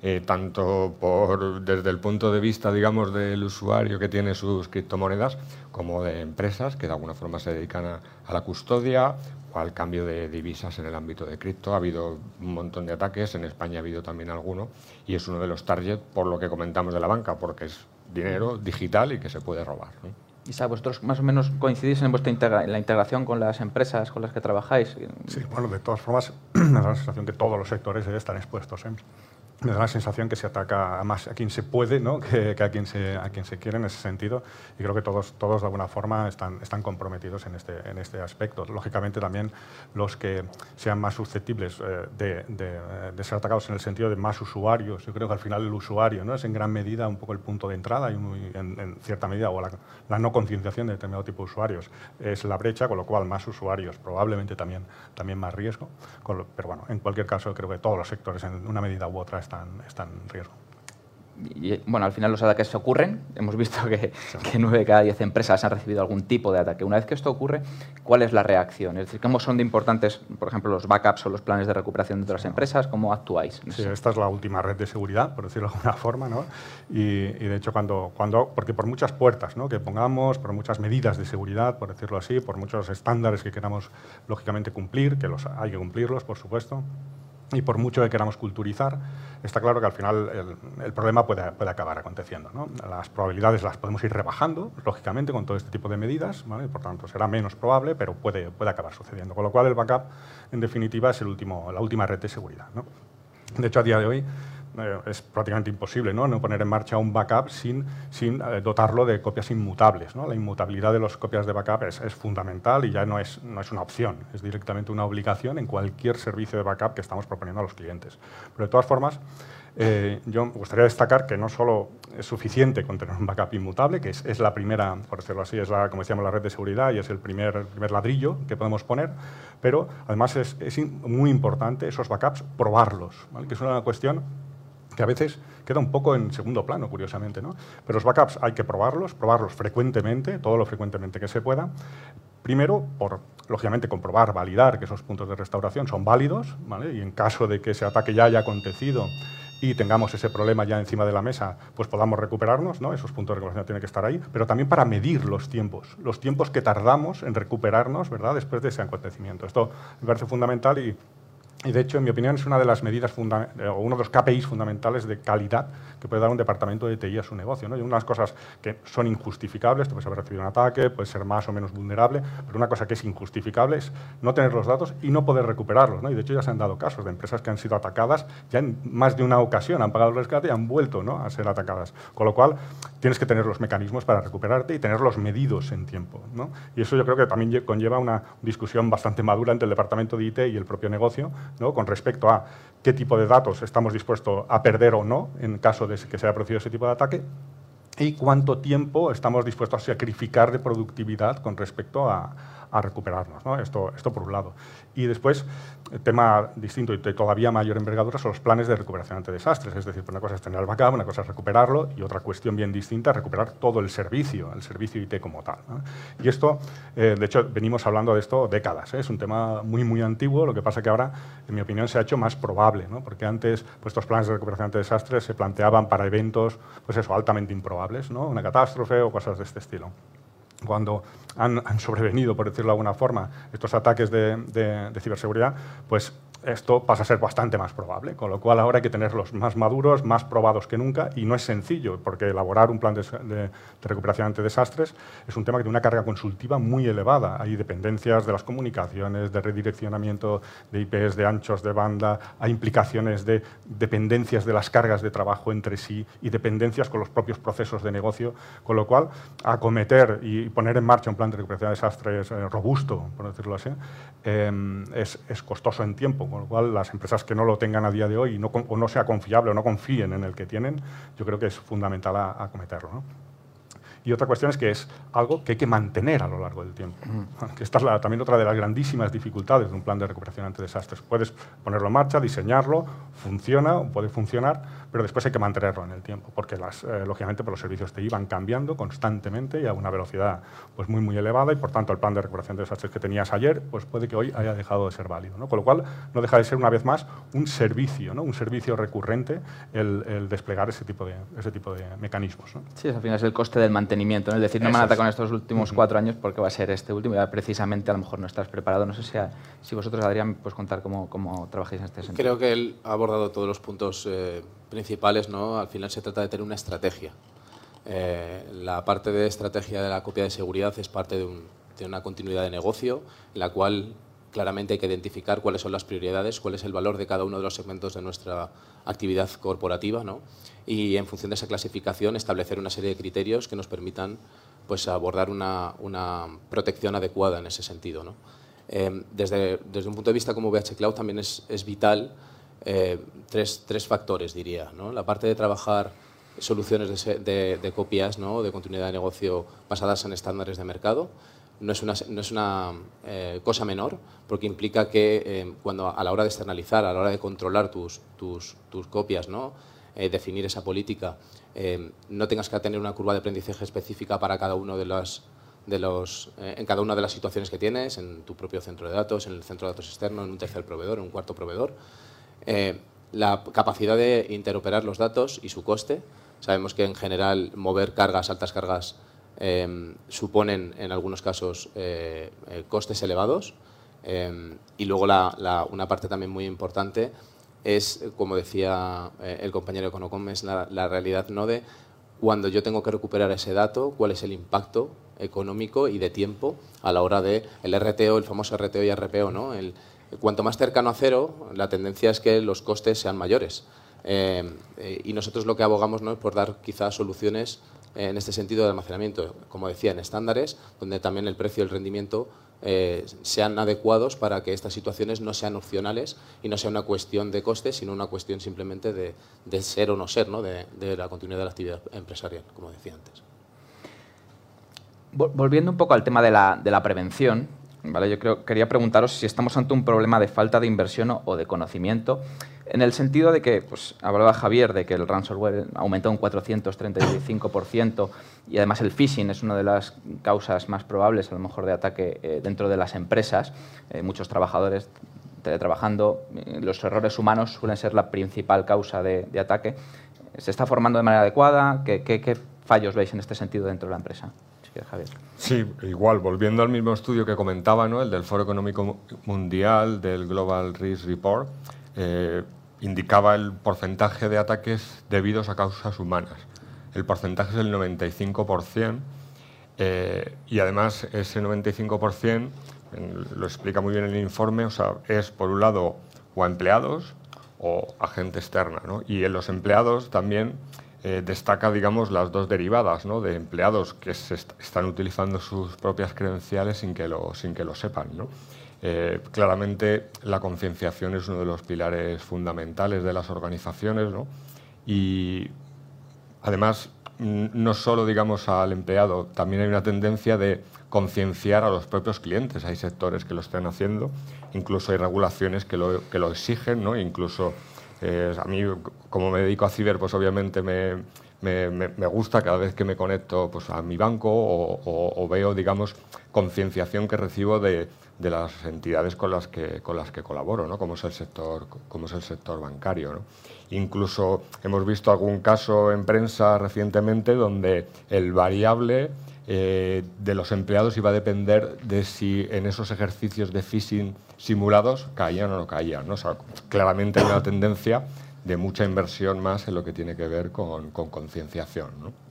[SPEAKER 6] Eh, tanto por, desde el punto de vista, digamos, del usuario que tiene sus criptomonedas, como de empresas que de alguna forma se dedican a, la custodia o al cambio de divisas en el ámbito de cripto. Ha habido un montón de ataques, en España ha habido también alguno, y es uno de los targets por lo que comentamos de la banca, porque es dinero digital y que se puede robar. ¿no?
[SPEAKER 5] Isa, vosotros más o menos coincidís en, vuestra en la integración con las empresas con las que trabajáis.
[SPEAKER 7] Sí, bueno, de todas formas, me da la sensación que todos los sectores están expuestos. ¿eh? Me da la sensación que se ataca más a quien se puede ¿no? que, a, quien se, a quien se quiere en ese sentido. Y creo que todos, todos de alguna forma están, están comprometidos en este, en este aspecto. Lógicamente también los que sean más susceptibles eh, de, de, ser atacados en el sentido de más usuarios. Yo creo que al final el usuario ¿no? es en gran medida un poco el punto de entrada y en, cierta medida, o la, la, no concienciación de determinado tipo de usuarios es la brecha, con lo cual más usuarios, probablemente también, también más riesgo. pero bueno, en cualquier caso creo que todos los sectores en una medida u otra están, están en riesgo.
[SPEAKER 5] Y, bueno, al final los ataques se ocurren. Hemos visto que, que 9 de cada 10 empresas han recibido algún tipo de ataque. Una vez que esto ocurre, ¿cuál es la reacción? Es decir, ¿cómo son de importantes, por ejemplo, los backups o los planes de recuperación de otras empresas? ¿Cómo actuáis?
[SPEAKER 7] Sí, esta es la última red de seguridad, por decirlo de alguna forma. ¿no? Y, y, de hecho, cuando, cuando, porque por muchas puertas ¿no? que pongamos, por muchas medidas de seguridad, por decirlo así, por muchos estándares que queramos, lógicamente, cumplir, que los, hay que cumplirlos, por supuesto, y por mucho que queramos culturizar, está claro que al final el, problema puede, puede, acabar aconteciendo. ¿no? Las probabilidades las podemos ir rebajando, lógicamente, con todo este tipo de medidas, ¿vale? por tanto será menos probable, pero puede, puede acabar sucediendo. Con lo cual el backup, en definitiva, es el último, la última red de seguridad. ¿no? De hecho, a día de hoy, eh, es prácticamente imposible ¿no? no poner en marcha un backup sin, sin eh, dotarlo de copias inmutables. ¿no? La inmutabilidad de las copias de backup es, es, fundamental y ya no es, no es una opción, es directamente una obligación en cualquier servicio de backup que estamos proponiendo a los clientes. Pero de todas formas, eh, yo gustaría destacar que no solo es suficiente con tener un backup inmutable, que es, es, la primera, por decirlo así, es la, como decíamos, la red de seguridad y es el primer, primer ladrillo que podemos poner, pero además es, es muy importante esos backups probarlos, ¿vale? que es una cuestión que a veces queda un poco en segundo plano, curiosamente. ¿no? Pero los backups hay que probarlos, probarlos frecuentemente, todo lo frecuentemente que se pueda. Primero, por, lógicamente, comprobar, validar que esos puntos de restauración son válidos, ¿vale? y en caso de que ese ataque ya haya acontecido y tengamos ese problema ya encima de la mesa, pues podamos recuperarnos, ¿no? esos puntos de recuperación tienen que estar ahí, pero también para medir los tiempos, los tiempos que tardamos en recuperarnos ¿verdad? después de ese acontecimiento. Esto me parece fundamental y y de hecho, en mi opinión, es una de las medidas, eh, o uno de los KPIs fundamentales de calidad que puede dar un departamento de TI a su negocio. ¿no? Y unas cosas que son injustificables, tú puedes haber recibido un ataque, puedes ser más o menos vulnerable, pero una cosa que es injustificable es no tener los datos y no poder recuperarlos. Y de hecho ya se han dado casos de empresas que han sido atacadas ya en más de una ocasión, han pagado el rescate y han vuelto a ser atacadas. Con lo cual, tienes que tener los mecanismos para recuperarte y tenerlos medidos en tiempo. Y eso yo creo que también conlleva una discusión bastante madura entre el departamento de IT y el propio negocio con respecto a qué tipo de datos estamos dispuestos a perder o no en caso de que se haya producido ese tipo de ataque y cuánto tiempo estamos dispuestos a sacrificar de productividad con respecto a, recuperarnos. ¿no? Esto, esto por un lado. Y después, tema distinto y de todavía mayor envergadura son los planes de recuperación ante desastres. Es decir, una cosa es tener el backup, una cosa es recuperarlo y otra cuestión bien distinta es recuperar todo el servicio, el servicio IT como tal. Y esto, eh, de hecho, venimos hablando de esto décadas. ¿eh? Es un tema muy, muy antiguo, lo que pasa que ahora, en mi opinión, se ha hecho más probable, ¿no? porque antes pues, estos planes de recuperación ante desastres se planteaban para eventos pues eso, altamente improbables, ¿no? una catástrofe o cosas de este estilo cuando han, sobrevenido, por decirlo de alguna forma, estos ataques de, de ciberseguridad, pues esto pasa a ser bastante más probable, con lo cual ahora hay que tenerlos más maduros, más probados que nunca, y no es sencillo, porque elaborar un plan de, recuperación ante desastres es un tema que tiene una carga consultiva muy elevada. Hay dependencias de las comunicaciones, de redireccionamiento de IPs, de anchos de banda, hay implicaciones de dependencias de las cargas de trabajo entre sí y dependencias con los propios procesos de negocio, con lo cual acometer y poner en marcha un plan de recuperación de desastres eh, robusto, por decirlo así, eh, es, es costoso en tiempo con lo cual, las empresas que no lo tengan a día de hoy no, o no sea confiable o no confíen en el que tienen, yo creo que es fundamental acometerlo. ¿no? Y otra cuestión es que es algo que hay que mantener a lo largo del tiempo. Esta es también otra de las grandísimas dificultades de un plan de recuperación ante desastres. Puedes ponerlo en marcha, diseñarlo, funciona, puede funcionar, pero después hay que mantenerlo en el tiempo, porque las, eh, lógicamente pues los servicios te iban cambiando constantemente y a una velocidad pues, muy, muy elevada y por tanto el plan de recuperación de desastres que tenías ayer pues puede que hoy haya dejado de ser válido. ¿no? Con lo cual no deja de ser una vez más un servicio, ¿no? un servicio recurrente el, desplegar ese tipo de, ese tipo de mecanismos.
[SPEAKER 5] Sí, al final es el coste del mantenimiento es decir, no me han atacado en estos últimos cuatro años porque va a ser este último y precisamente a lo mejor no estás preparado. No sé si, si vosotros, Adrián, puedes contar cómo, cómo trabajáis en este sentido.
[SPEAKER 9] Creo que él ha abordado todos los puntos eh, principales. ¿no? Al final se trata de tener una estrategia. Eh, la parte de estrategia de la copia de seguridad es parte de, de una continuidad de negocio en la cual claramente hay que identificar cuáles son las prioridades, cuál es el valor de cada uno de los segmentos de nuestra actividad corporativa ¿no? y en función de esa clasificación establecer una serie de criterios que nos permitan pues, abordar una, una protección adecuada en ese sentido. ¿no? Eh, desde, desde, un punto de vista como VH Cloud también es, es vital eh, tres, tres, factores, diría. La parte de trabajar soluciones de, de, de copias, ¿no? de continuidad de negocio basadas en estándares de mercado, no es una, no es una eh, cosa menor, porque implica que eh, cuando a la hora de externalizar, a la hora de controlar tus, tus, tus copias. Eh, definir esa política, no tengas que tener una curva de aprendizaje específica para cada uno de los, de los, en cada una de las situaciones que tienes, en tu propio centro de datos, en el centro de datos externo, en un tercer proveedor, en un cuarto proveedor. La capacidad de interoperar los datos y su coste. Sabemos que en general mover cargas, altas cargas, Em, suponen en algunos casos eh, eh, costes elevados em, y luego la, una parte también muy importante es, como decía eh, el compañero Econocom, es la, la, realidad no de cuando yo tengo que recuperar ese dato, cuál es el impacto económico y de tiempo a la hora de el RTO, el famoso RTO y RPO. ¿no? El, cuanto más cercano a cero, la tendencia es que los costes sean mayores. Em, y nosotros lo que abogamos ¿no? es por dar quizás soluciones en este sentido de almacenamiento, como decía, en estándares, donde también el precio y el rendimiento eh, sean adecuados para que estas situaciones no sean opcionales y no sea una cuestión de costes, sino una cuestión simplemente de, ser o no ser, ¿no? De, la continuidad de la actividad empresarial, como decía antes.
[SPEAKER 5] Volviendo un poco al tema de la, de la prevención, ¿vale? yo creo, quería preguntaros si estamos ante un problema de falta de inversión o de conocimiento en el sentido de que, pues, hablaba Javier de que el ransomware aumentó un 435% y además el phishing es una de las causas más probables, a lo mejor, de ataque eh, dentro de las empresas. Eh, muchos trabajadores teletrabajando, eh, los errores humanos suelen ser la principal causa de, ataque. ¿Se está formando de manera adecuada? ¿Qué, ¿Qué, fallos veis en este sentido dentro de la empresa?
[SPEAKER 6] Sí, igual, volviendo al mismo estudio que comentaba, ¿no? el del Foro Económico Mundial, del Global Risk Report, eh, indicaba el porcentaje de ataques debidos a causas humanas. El porcentaje es el 95% eh, y además ese 95% lo explica muy bien el informe, o sea, es por un lado o a empleados o a gente externa. Y en los empleados también eh, destaca, digamos, las dos derivadas ¿no? de empleados que están utilizando sus propias credenciales sin que lo, sin que lo sepan. ¿no? Eh, claramente la concienciación es uno de los pilares fundamentales de las organizaciones y además no solo digamos al empleado, también hay una tendencia de concienciar a los propios clientes. Hay sectores que lo están haciendo, incluso hay regulaciones que lo, que lo exigen, ¿no? incluso eh, a mí, como me dedico a ciber, pues obviamente me, me, me, gusta cada vez que me conecto pues, a mi banco o, veo, digamos, concienciación que recibo de, de, las entidades con las que, con las que colaboro, ¿no? como, es el sector, como es el sector bancario. ¿no? Incluso hemos visto algún caso en prensa recientemente donde el variable eh, de los empleados iba a depender de si en esos ejercicios de phishing simulados caían o no caían. ¿no? claramente hay una tendencia de mucha inversión más en lo que tiene que ver con, con concienciación. ¿no?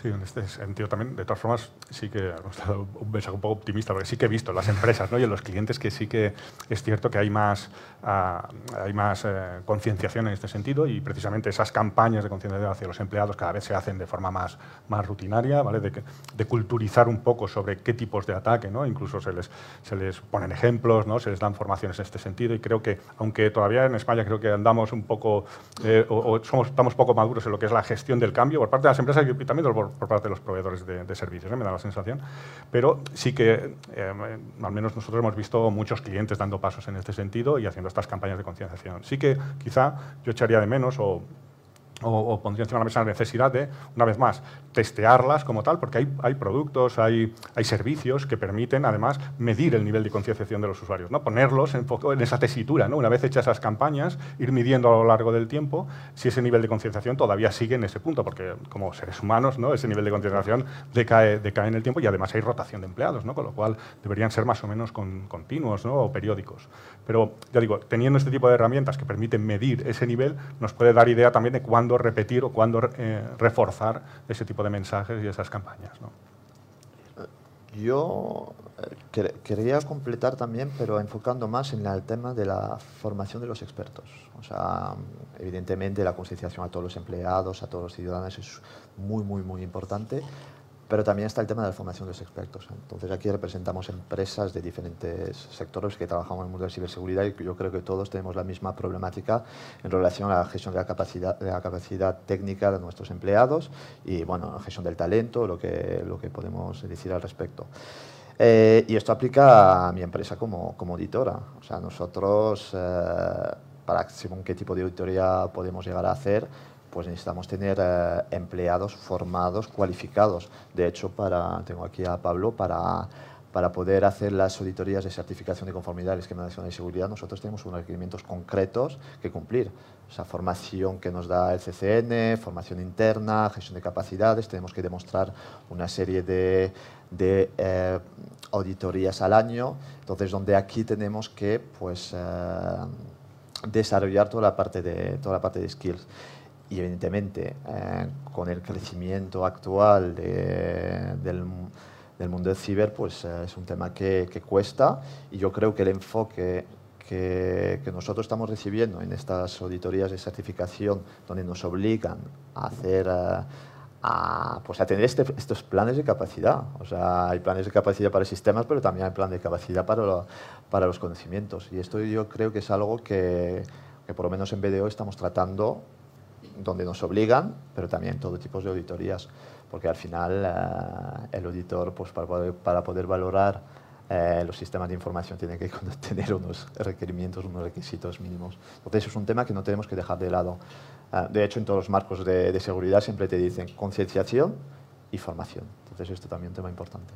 [SPEAKER 7] Sí, en este sentido también, de todas formas, sí que hemos dado un mensaje un poco optimista, porque sí que he visto en las empresas ¿no? y en los clientes que sí que es cierto que hay más, uh, hay más eh, concienciación en este sentido y precisamente esas campañas de concienciación hacia los empleados cada vez se hacen de forma más, más rutinaria, ¿vale? de, de culturizar un poco sobre qué tipos de ataque, ¿no? incluso se les, se les ponen ejemplos, ¿no? se les dan formaciones en este sentido y creo que, aunque todavía en España creo que andamos un poco, eh, o, somos, estamos poco maduros en lo que es la gestión del cambio por parte de las empresas y también de los por parte de los proveedores de, servicios, ¿eh? me da la sensación. Pero sí que, eh, al menos nosotros hemos visto muchos clientes dando pasos en este sentido y haciendo estas campañas de concienciación. Sí que quizá yo echaría de menos o o, pondría encima de la mesa la necesidad de, una vez más, testearlas como tal, porque hay, hay productos, hay, hay, servicios que permiten, además, medir el nivel de concienciación de los usuarios, ¿no? ponerlos en, en esa tesitura, ¿no? una vez hechas esas campañas, ir midiendo a lo largo del tiempo si ese nivel de concienciación todavía sigue en ese punto, porque como seres humanos, ¿no? ese nivel de concienciación decae, en el tiempo y además hay rotación de empleados, ¿no? con lo cual deberían ser más o menos con, continuos ¿no? o periódicos. Pero, ya digo, teniendo este tipo de herramientas que permiten medir ese nivel, nos puede dar idea también de cuándo repetir o cuándo eh, reforzar ese tipo de mensajes y esas campañas.
[SPEAKER 8] Yo eh, quería completar también, pero enfocando más en el tema de la formación de los expertos. O sea, evidentemente la concienciación a todos los empleados, a todos los ciudadanos es muy, muy, muy importante, pero también está el tema de la formación de los expertos. Entonces aquí representamos empresas de diferentes sectores que trabajamos en el mundo de ciberseguridad y yo creo que todos tenemos la misma problemática en relación a la gestión de la capacidad, de la capacidad técnica de nuestros empleados y bueno, la gestión del talento, lo que, lo que podemos decir al respecto. Eh, y esto aplica a mi empresa como, como auditora. O sea, nosotros, eh, para según qué tipo de auditoría podemos llegar a hacer, pues necesitamos tener eh, empleados formados, cualificados. De hecho, para, tengo aquí a Pablo, para, para poder hacer las auditorías de certificación de conformidad del esquema nacional de seguridad, nosotros tenemos unos requerimientos concretos que cumplir. O sea, formación que nos da el CCN, formación interna, gestión de capacidades, tenemos que demostrar una serie de, de eh, auditorías al año, entonces donde aquí tenemos que pues, eh, desarrollar toda la parte de, toda la parte de skills. Y evidentemente, eh, con el crecimiento actual del, del, mundo del ciber, pues eh, es un tema que, que, cuesta y yo creo que el enfoque que, que, nosotros estamos recibiendo en estas auditorías de certificación, donde nos obligan a hacer... Eh, a, pues a tener este, estos planes de capacidad. O sea, hay planes de capacidad para sistemas, pero también hay plan de capacidad para, para los conocimientos. Y esto yo creo que es algo que, que por lo menos en BDO estamos tratando donde nos obligan, pero también todo tipo de auditorías, porque al final eh, el auditor, pues para poder, para poder valorar eh, los sistemas de información, tiene que tener unos requerimientos, unos requisitos mínimos. Entonces, es un tema que no tenemos que dejar de lado. Eh, de hecho, en todos los marcos de, de seguridad siempre te dicen concienciación y formación. Entonces, esto también es un tema importante.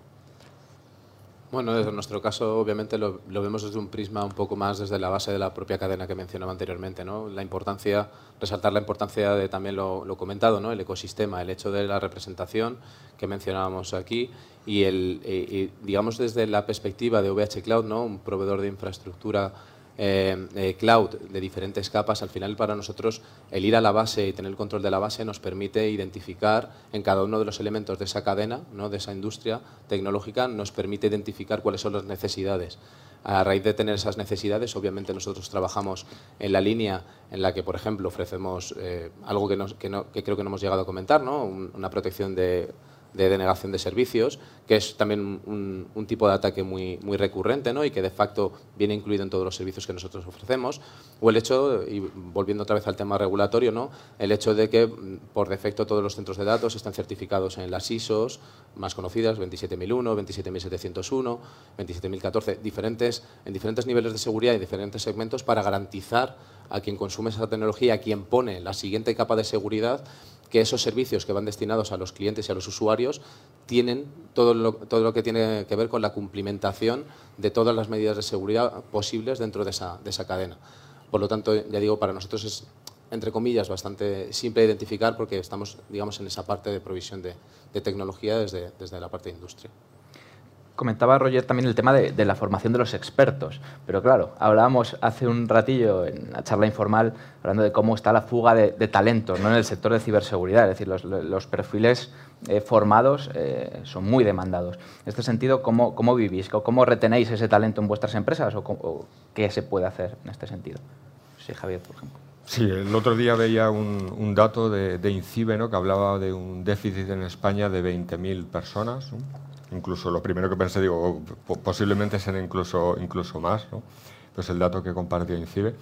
[SPEAKER 9] Bueno, desde nuestro caso, obviamente, lo, vemos desde un prisma un poco más desde la base de la propia cadena que mencionaba anteriormente, ¿no? La importancia, resaltar la importancia de también lo, comentado, ¿no? El ecosistema, el hecho de la representación que mencionábamos aquí y, el, digamos, desde la perspectiva de OVH Cloud, ¿no? Un proveedor de infraestructura eh, eh, cloud de diferentes capas, al final para nosotros el ir a la base y tener el control de la base nos permite identificar en cada uno de los elementos de esa cadena, ¿no? de esa industria tecnológica, nos permite identificar cuáles son las necesidades. A raíz de tener esas necesidades, obviamente nosotros trabajamos en la línea en la que, por ejemplo, ofrecemos eh, algo que, que, creo que no hemos llegado a comentar, ¿no? una protección de de denegación de servicios, que es también un, tipo de ataque muy, muy recurrente ¿no? y que de facto viene incluido en todos los servicios que nosotros ofrecemos, o el hecho, y volviendo otra vez al tema regulatorio, ¿no? el hecho de que mm, por defecto todos los centros de datos están certificados en las ISOs más conocidas, 27001, 27701, 27014, diferentes, en diferentes niveles de seguridad y diferentes segmentos para garantizar a quien consume esa tecnología, a quien pone la siguiente capa de seguridad, que esos servicios que van destinados a los clientes y a los usuarios tienen todo lo, todo lo que tiene que ver con la cumplimentación de todas las medidas de seguridad posibles dentro de esa, de esa cadena. Por lo tanto, ya digo, para nosotros es, entre comillas, bastante simple identificar porque estamos, digamos, en esa parte de provisión de, tecnología desde, desde la parte de industria
[SPEAKER 5] comentaba Roger también el tema de, la formación de los expertos. Pero claro, hablábamos hace un ratillo en la charla informal hablando de cómo está la fuga de, talentos ¿no? en el sector de ciberseguridad. Es decir, los, perfiles eh, formados eh, son muy demandados. En este sentido, ¿cómo, cómo vivís? ¿Cómo retenéis ese talento en vuestras empresas? ¿O, qué se puede hacer en este sentido? Sí, Javier, por ejemplo.
[SPEAKER 6] Sí, el otro día veía un, dato de, de INCIBE ¿no? que hablaba de un déficit en España de 20.000 personas incluso lo primero que pensé, digo, posiblemente sean incluso, incluso más, ¿no? pues el dato que compartió INCIBE.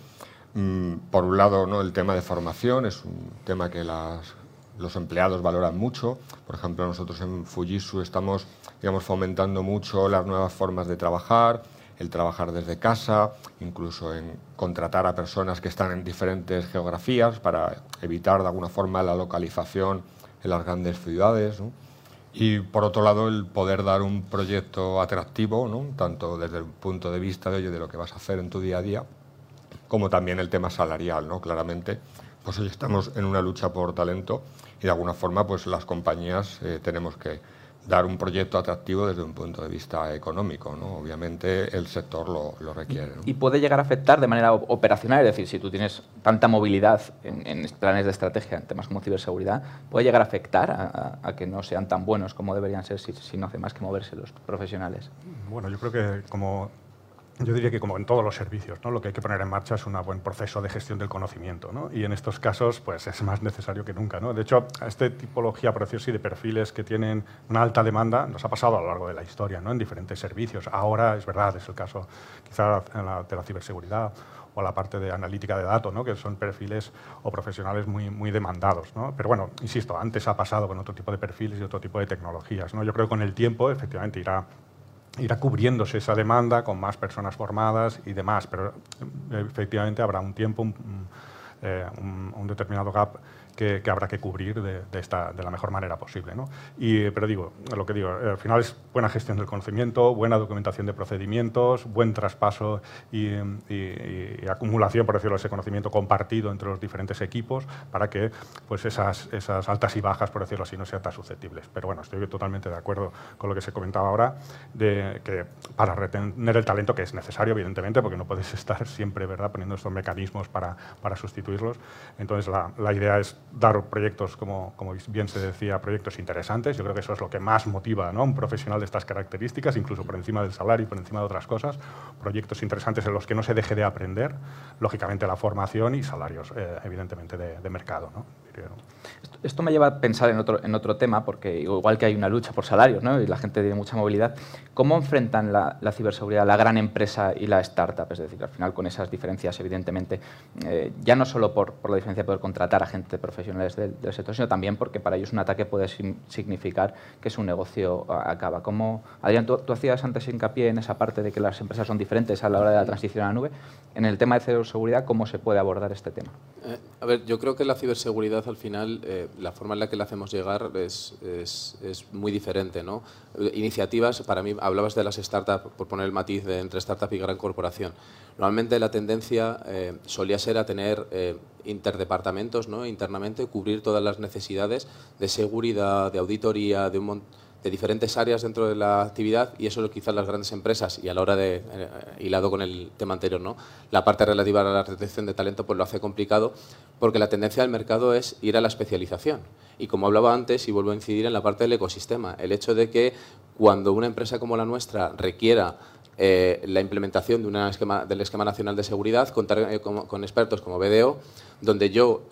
[SPEAKER 6] Mm, por un lado, ¿no? el tema de formación es un tema que los empleados valoran mucho. Por ejemplo, nosotros en Fujitsu estamos digamos, fomentando mucho las nuevas formas de trabajar, el trabajar desde casa, incluso en contratar a personas que están en diferentes geografías para evitar de alguna forma la localización en las grandes ciudades. ¿no? Y por otro lado, el poder dar un proyecto atractivo, ¿no? tanto desde el punto de vista de, de lo que vas a hacer en tu día a día, como también el tema salarial, ¿no? Claramente, pues hoy estamos en una lucha por talento y de alguna forma, pues las compañías eh, tenemos que dar un proyecto atractivo desde un punto de vista económico. ¿no? Obviamente el sector lo, lo requiere.
[SPEAKER 5] Y puede llegar a afectar de manera operacional, es decir, si tú tienes tanta movilidad en, planes de estrategia, en temas como ciberseguridad, puede llegar a afectar a, que no sean tan buenos como deberían ser si, si no hace más que moverse los profesionales.
[SPEAKER 7] Bueno, yo creo que como yo diría que como en todos los servicios, ¿no? lo que hay que poner en marcha es un buen proceso de gestión del conocimiento. ¿no? Y en estos casos pues, es más necesario que nunca. ¿no? De hecho, a esta tipología, por decirlo así, de perfiles que tienen una alta demanda nos ha pasado a lo largo de la historia ¿no? en diferentes servicios. Ahora es verdad, es el caso quizá de la ciberseguridad o la parte de analítica de datos, ¿no? que son perfiles o profesionales muy, muy demandados. ¿no? Pero bueno, insisto, antes ha pasado con otro tipo de perfiles y otro tipo de tecnologías. ¿no? Yo creo que con el tiempo efectivamente irá irá cubriéndose esa demanda con más personas formadas y demás, pero eh, efectivamente habrá un tiempo, un, eh, determinado gap que, habrá que cubrir de, esta, de la mejor manera posible. ¿no? Y, pero digo, lo que digo, al final es buena gestión del conocimiento, buena documentación de procedimientos, buen traspaso y, acumulación, por decirlo, de ese conocimiento compartido entre los diferentes equipos para que pues esas, esas altas y bajas, por decirlo así, no sean tan susceptibles. Pero bueno, estoy totalmente de acuerdo con lo que se comentaba ahora, de que para retener el talento, que es necesario, evidentemente, porque no puedes estar siempre ¿verdad? poniendo estos mecanismos para, para sustituirlos, entonces la, la idea es dar proyectos, como, como, bien se decía, proyectos interesantes. Yo creo que eso es lo que más motiva ¿no? a un profesional de estas características, incluso por encima del salario y por encima de otras cosas. Proyectos interesantes en los que no se deje de aprender, lógicamente la formación y salarios, eh, evidentemente, de, de mercado. ¿no?
[SPEAKER 5] Esto me lleva a pensar en otro, en otro tema, porque igual que hay una lucha por salarios ¿no? y la gente tiene mucha movilidad, ¿cómo enfrentan la, ciberseguridad la gran empresa y la startup? Es decir, al final con esas diferencias, evidentemente, eh, ya no solo por, por, la diferencia de poder contratar a gente profesionales del, sector, sino también porque para ellos un ataque puede significar que su negocio acaba. ¿Cómo, Adrián, tú, hacías antes hincapié en esa parte de que las empresas son diferentes a la hora de la transición a la nube. En el tema de ciberseguridad, ¿cómo se puede abordar este tema?
[SPEAKER 9] Eh, a ver, yo creo que la ciberseguridad al final... Eh, la forma en la que la hacemos llegar es, es, muy diferente. ¿no? Iniciativas, para mí, hablabas de las startups, por poner el matiz de entre startup y gran corporación. Normalmente la tendencia eh, solía ser a tener eh, interdepartamentos ¿no? internamente, cubrir todas las necesidades de seguridad, de auditoría, de un montón de diferentes áreas dentro de la actividad y eso quizás las grandes empresas y a la hora de, eh, hilado con el tema anterior, ¿no? la parte relativa a la retención de talento pues lo hace complicado porque la tendencia del mercado es ir a la especialización. Y como hablaba antes, y vuelvo a incidir en la parte del ecosistema, el hecho de que cuando una empresa como la nuestra requiera eh, la implementación de esquema, del Esquema Nacional de Seguridad, contar eh, con, expertos como BDO, donde yo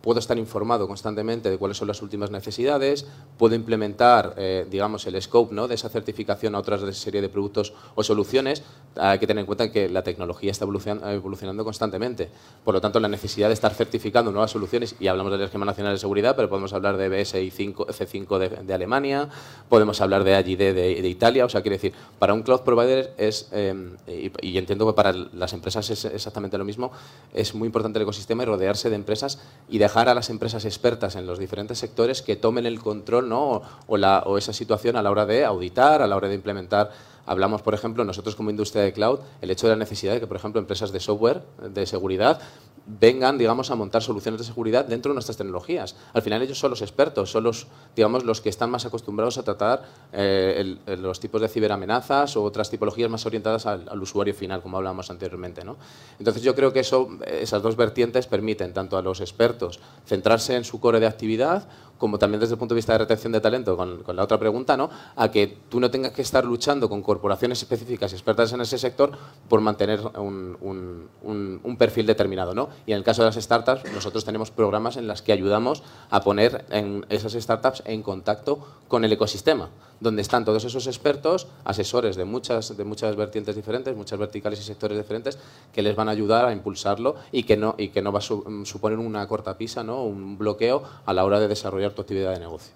[SPEAKER 9] puedo estar informado constantemente de cuáles son las últimas necesidades, puedo implementar, eh, digamos, el scope ¿no? de esa certificación a otras serie de productos o soluciones. Hay que tener en cuenta que la tecnología está evolucionando constantemente. Por lo tanto, la necesidad de estar certificando nuevas soluciones, y hablamos del Esquema Nacional de Seguridad, pero podemos hablar de BSI 5, C5 de, Alemania, podemos hablar de AGD de, Italia. O sea, quiere decir, para un cloud provider es, eh, y, entiendo que para las empresas es exactamente lo mismo, es muy importante el ecosistema y rodearse de empresas y dejar a las empresas expertas en los diferentes sectores que tomen el control ¿no? o, la, o esa situación a la hora de auditar, a la hora de implementar Hablamos, por ejemplo, nosotros como industria de cloud, el hecho de la necesidad de que, por ejemplo, empresas de software, de seguridad, vengan, digamos, a montar soluciones de seguridad dentro de nuestras tecnologías. Al final ellos son los expertos, son los, digamos, los que están más acostumbrados a tratar eh, los tipos de ciberamenazas o otras tipologías más orientadas al, usuario final, como hablábamos anteriormente. ¿no? Entonces yo creo que eso, esas dos vertientes permiten tanto a los expertos centrarse en su core de actividad como también desde el punto de vista de retención de talento, con, la otra pregunta, ¿no? a que tú no tengas que estar luchando con corporaciones específicas y expertas en ese sector por mantener un, perfil determinado. ¿no? Y en el caso de las startups, nosotros tenemos programas en los que ayudamos a poner esas startups en contacto con el ecosistema donde están todos esos expertos, asesores de muchas, de muchas vertientes diferentes, muchas verticales y sectores diferentes, que les van a ayudar a impulsarlo y que no, y que no va a mm, suponer una cortapisa, ¿no? un bloqueo a la hora de desarrollar tu actividad de negocio.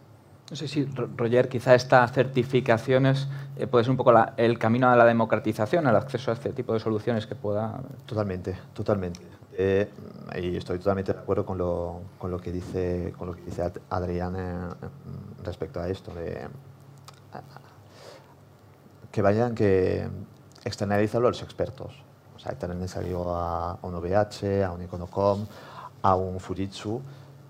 [SPEAKER 5] No sé si, Roger, quizá estas certificaciones eh, puede ser un poco el camino a la democratización, al acceso a este tipo de soluciones que pueda...
[SPEAKER 8] Totalmente, totalmente. Eh, y estoy totalmente de acuerdo con lo, con lo, que, dice, con lo que dice Adrián eh, respecto a esto. De, que vayan, que externalizarlo a los expertos. O sea, tener necesario a, un OVH, a un Iconocom, a un Fujitsu,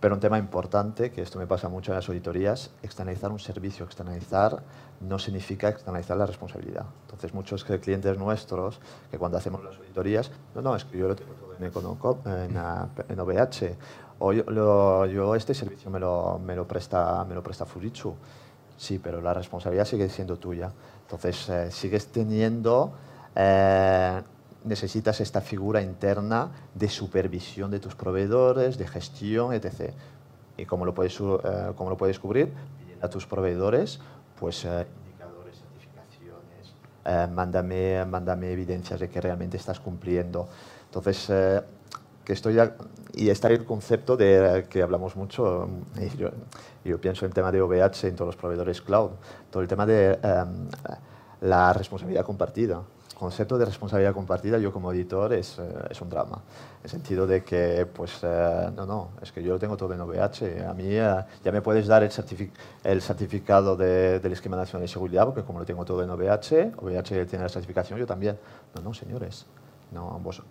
[SPEAKER 8] pero un tema importante, que esto me pasa mucho en las auditorías, externalizar un servicio, externalizar no significa externalizar la responsabilidad. Entonces, muchos clientes nuestros, que cuando hacemos las auditorías, no, no, es que yo lo tengo todo en, en, en OVH, o yo, yo, este servicio me lo, me lo, presta, me lo presta Fujitsu. Sí, pero la responsabilidad sigue siendo tuya. Entonces, eh, sigues teniendo, eh, necesitas esta figura interna de supervisión de tus proveedores, de gestión, etc. ¿Y cómo lo puedes, eh, cómo lo puedes cubrir? a tus proveedores, pues indicadores, certificaciones, mándame, mándame evidencias de que realmente estás cumpliendo. Entonces, que estoy y está el concepto de que hablamos mucho y yo, pienso en tema de OVH en todos los proveedores cloud todo el tema de em, la responsabilidad compartida el concepto de responsabilidad compartida yo como editor es, eh, es un drama en el sentido de que pues eh, no no es que yo lo tengo todo en OVH a mí eh, ya me puedes dar el, el certificado del esquema nacional de seguridad porque como lo tengo todo en OVH OVH tiene la certificación yo también no no señores no, vos,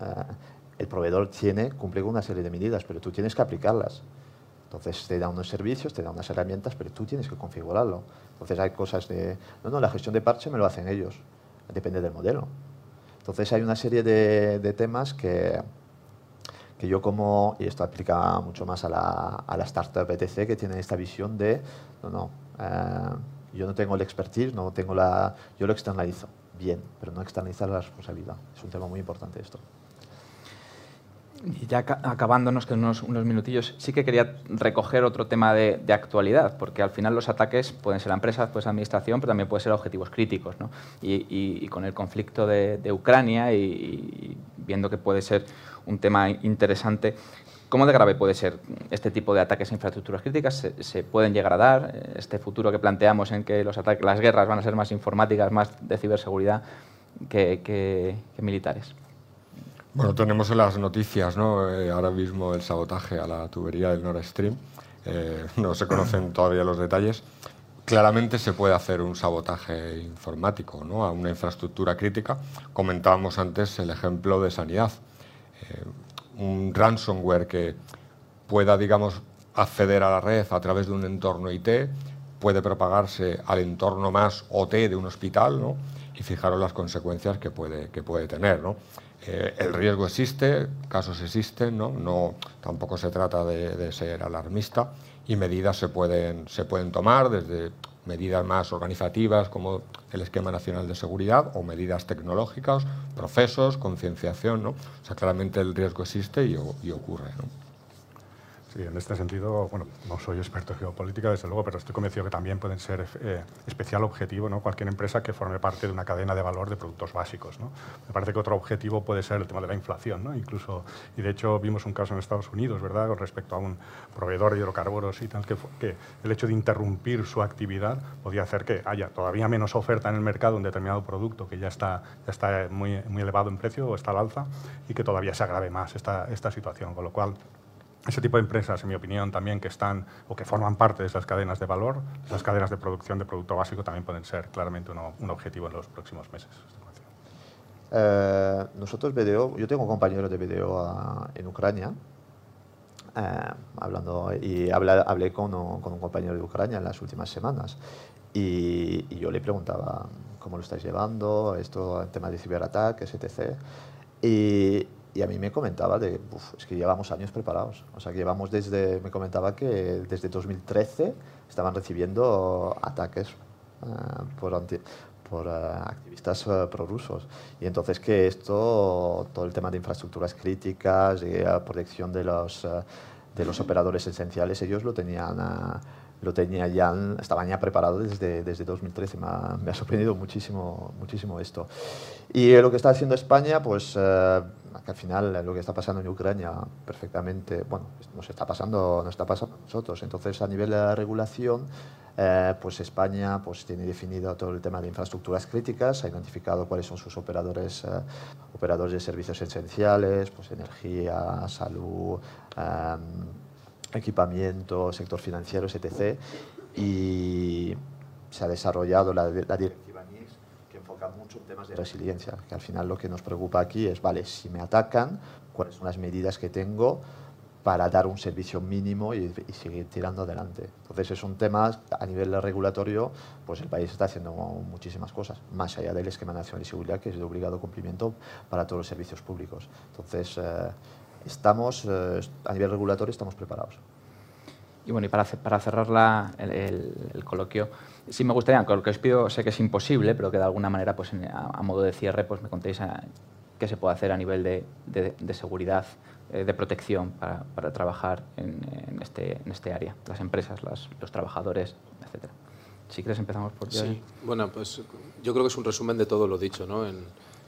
[SPEAKER 8] el proveedor tiene, cumple con una serie de medidas, pero tú tienes que aplicarlas. Entonces te da unos servicios, te da unas herramientas, pero tú tienes que configurarlo. Entonces hay cosas de, no, no, la gestión de parche me lo hacen ellos, depende del modelo. Entonces hay una serie de, temas que, que yo como, y esto aplica mucho más a la, a la startup ETC, que tienen esta visión de, no, no, eh, yo no tengo el expertise, no tengo la, yo lo externalizo, bien, pero no externalizar la responsabilidad. Es un tema muy importante esto.
[SPEAKER 5] Y ya acabándonos con unos, unos, minutillos, sí que quería recoger otro tema de, actualidad, porque al final los ataques pueden ser a empresas, pueden ser a administración, pero también pueden ser a objetivos críticos. ¿no? Y, con el conflicto de, Ucrania y, viendo que puede ser un tema interesante, ¿cómo de grave puede ser este tipo de ataques a infraestructuras críticas? ¿Se, pueden llegar a dar? Este futuro que planteamos en que los ataques, las guerras van a ser más informáticas, más de ciberseguridad que militares.
[SPEAKER 6] Bueno, tenemos en las noticias ¿no? Eh, ahora mismo el sabotaje a la tubería del Nord Stream. Eh, no se conocen todavía los detalles. Claramente se puede hacer un sabotaje informático ¿no? a una infraestructura crítica. Comentábamos antes el ejemplo de sanidad. Eh, un ransomware que pueda, digamos, acceder a la red a través de un entorno IT puede propagarse al entorno más OT de un hospital ¿no? y fijaros las consecuencias que puede, que puede tener. ¿no? Eh, el riesgo existe, casos existen, ¿no? no tampoco se trata de, ser alarmista y medidas se pueden, se pueden tomar desde medidas más organizativas como el esquema nacional de seguridad o medidas tecnológicas, procesos, concienciación. ¿no? O sea, claramente el riesgo existe y, ocurre.
[SPEAKER 7] Sí, en este sentido, bueno, no soy experto en geopolítica, desde luego, pero estoy convencido que también pueden ser eh, especial objetivo ¿no? cualquier empresa que forme parte de una cadena de valor de productos básicos. Me parece que otro objetivo puede ser el tema de la inflación, ¿no? incluso, y de hecho vimos un caso en Estados Unidos, ¿verdad?, con respecto a un proveedor de hidrocarburos y tal, que, que el hecho de interrumpir su actividad podía hacer que haya todavía menos oferta en el mercado de un determinado producto que ya está, ya está muy, muy elevado en precio o está al alza y que todavía se agrave más esta, esta situación, con lo cual ese tipo de empresas, en mi opinión, también que están o que forman parte de esas cadenas de valor, esas cadenas de producción de producto básico, también pueden ser claramente un objetivo en los próximos meses.
[SPEAKER 8] Eh, nosotros BDO, yo tengo compañeros de BDO ah, en Ucrania, eh, hablando, y hablé, con, con, un compañero de Ucrania en las últimas semanas, y, y, yo le preguntaba cómo lo estáis llevando, esto, el tema de ciberataques, etc. Y, y a mí me comentaba de, es que llevamos años preparados. O sea, que llevamos desde, me comentaba que desde 2013 estaban recibiendo ataques uh, por, por uh, activistas uh, prorrusos. Y entonces que esto, todo el tema de infraestructuras críticas y protección de los, de los operadores esenciales, ellos lo tenían lo tenía ya, estaban ya preparados desde, desde 2013. Me ha, me ha, sorprendido muchísimo, muchísimo esto. Y lo que está haciendo España, pues que al final lo que está pasando en Ucrania perfectamente, bueno, nos está pasando, nos está pasando a nosotros. Entonces, a nivel de regulación, eh, pues España pues, tiene definido todo el tema de infraestructuras críticas, ha identificado cuáles son sus operadores, eh, operadores de servicios esenciales, pues energía, salud, eh, equipamiento, sector financiero, etc. Y se ha desarrollado la, la directiva mucho en temas de resiliencia, que al final lo que nos preocupa aquí es, vale, si me atacan, cuáles son las medidas que tengo para dar un servicio mínimo y, seguir tirando adelante. Entonces es un tema a nivel regulatorio, pues el país está haciendo muchísimas cosas, más allá del esquema nacional de seguridad que es de obligado cumplimiento para todos los servicios públicos. Entonces eh, estamos, eh, a nivel regulatorio estamos preparados.
[SPEAKER 5] Y bueno, y para, para cerrar la, el, coloquio, sí me gustaría, aunque lo que os pido sé que es imposible, pero que de alguna manera, pues a, modo de cierre, pues me contéis qué se puede hacer a nivel de, de, seguridad, eh, de protección para, para trabajar en, en, este, en este área, las empresas, las, los trabajadores, etcétera. Si quieres empezamos por ti.
[SPEAKER 9] Sí, bueno, pues yo creo que es un resumen de todo lo dicho ¿no? en,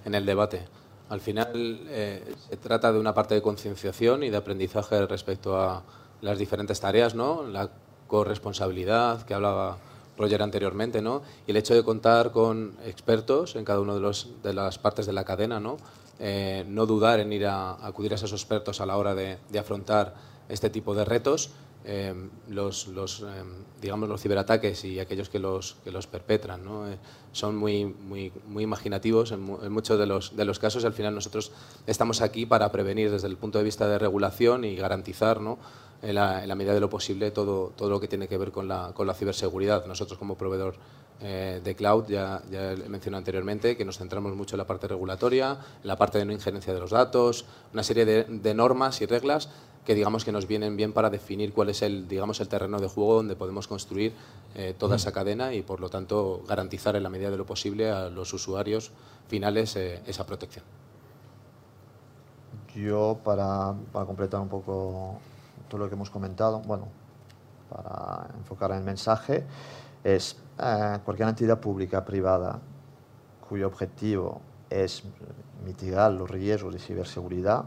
[SPEAKER 9] en el debate. Al final eh, se trata de una parte de concienciación y de aprendizaje respecto a las diferentes tareas, ¿no? La corresponsabilidad que hablaba Roger anteriormente, ¿no? Y el hecho de contar con expertos en cada una de, los, de las partes de la cadena, ¿no? Eh, no dudar en ir a, acudir a esos expertos a la hora de, de afrontar este tipo de retos. Eh, los, los eh, digamos, los ciberataques y aquellos que los, que los perpetran ¿no? son muy, muy, muy imaginativos en, en, muchos de los, de los casos y al final nosotros estamos aquí para prevenir desde el punto de vista de regulación y garantizar ¿no? en la, medida de lo posible todo, todo lo que tiene que ver con la, con la ciberseguridad. Nosotros como proveedor eh, de cloud, ya, ya he mencionado anteriormente, que nos centramos mucho en la parte regulatoria, en la parte de no injerencia de los datos, una serie de normas y reglas que digamos que nos vienen bien para definir cuál es el, digamos, el terreno de juego donde podemos construir eh, toda esa cadena y por lo tanto garantizar en la medida de lo posible a los usuarios finales eh, esa protección.
[SPEAKER 8] Yo, para, para completar un poco todo lo que hemos comentado, bueno, para enfocar en el mensaje, es eh, cualquier entidad pública privada cuyo objetivo es mitigar los riesgos de ciberseguridad,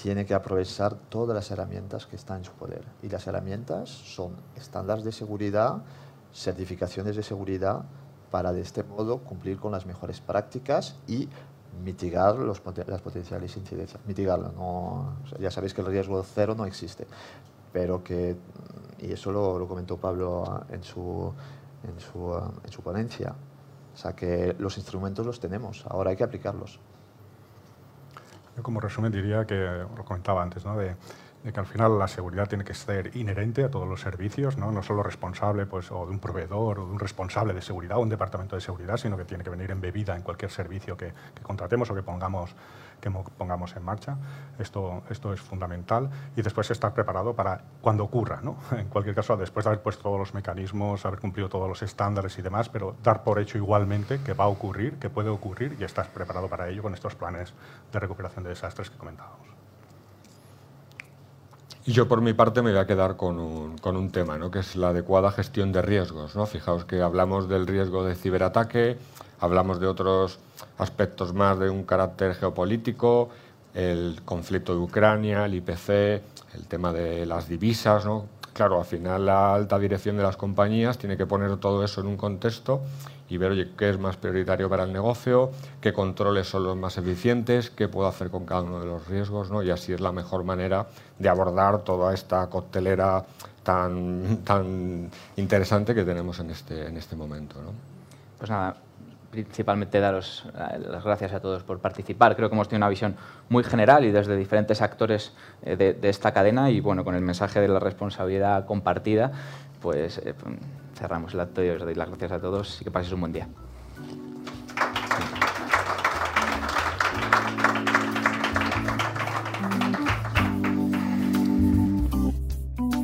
[SPEAKER 8] tiene que aprovechar todas las herramientas que están en su poder. Y las herramientas son estándares de seguridad, certificaciones de seguridad, para de este modo cumplir con las mejores prácticas y mitigar los, las potenciales incidencias. Mitigarlo, no, ya sabéis que el riesgo cero no existe, pero que, y eso lo, lo comentó Pablo en su, en, su, en su ponencia, o sea que los instrumentos los tenemos, ahora hay que aplicarlos.
[SPEAKER 7] Yo como resumen diría que, lo comentaba antes, ¿no? de, que al final la seguridad tiene que ser inherente a todos los servicios, no, no solo responsable pues, o de un proveedor o de un responsable de seguridad o un departamento de seguridad, sino que tiene que venir embebida en cualquier servicio que contratemos o que pongamos, que pongamos en marcha. Esto, esto es fundamental y después estar preparado para cuando ocurra. ¿no? En cualquier caso, después de haber puesto todos los mecanismos, haber cumplido todos los estándares y demás, pero dar por hecho igualmente que va a ocurrir, que puede ocurrir y estás preparado para ello con estos planes de recuperación de desastres que comentábamos.
[SPEAKER 6] Y yo por mi parte me voy a quedar con un, con un tema, ¿no? que es la adecuada gestión de riesgos. ¿no? Fijaos que hablamos del riesgo de ciberataque, hablamos de otros aspectos más de un carácter geopolítico, el conflicto de Ucrania, el IPC, el tema de las divisas. ¿no? Claro, al final la alta dirección de las compañías tiene que poner todo eso en un contexto y ver oye, qué es más prioritario para el negocio, qué controles son los más eficientes, qué puedo hacer con cada uno de los riesgos, ¿no? y así es la mejor manera de abordar toda esta coctelera tan, tan interesante que tenemos en este, en este momento. ¿no?
[SPEAKER 5] Pues nada, principalmente daros eh, las gracias a todos por participar. Creo que hemos tenido una visión muy general y desde diferentes actores eh, de, esta cadena y bueno, con el mensaje de la responsabilidad compartida, pues eh, cerramos el acto y os doy las gracias a todos y que paséis un buen día.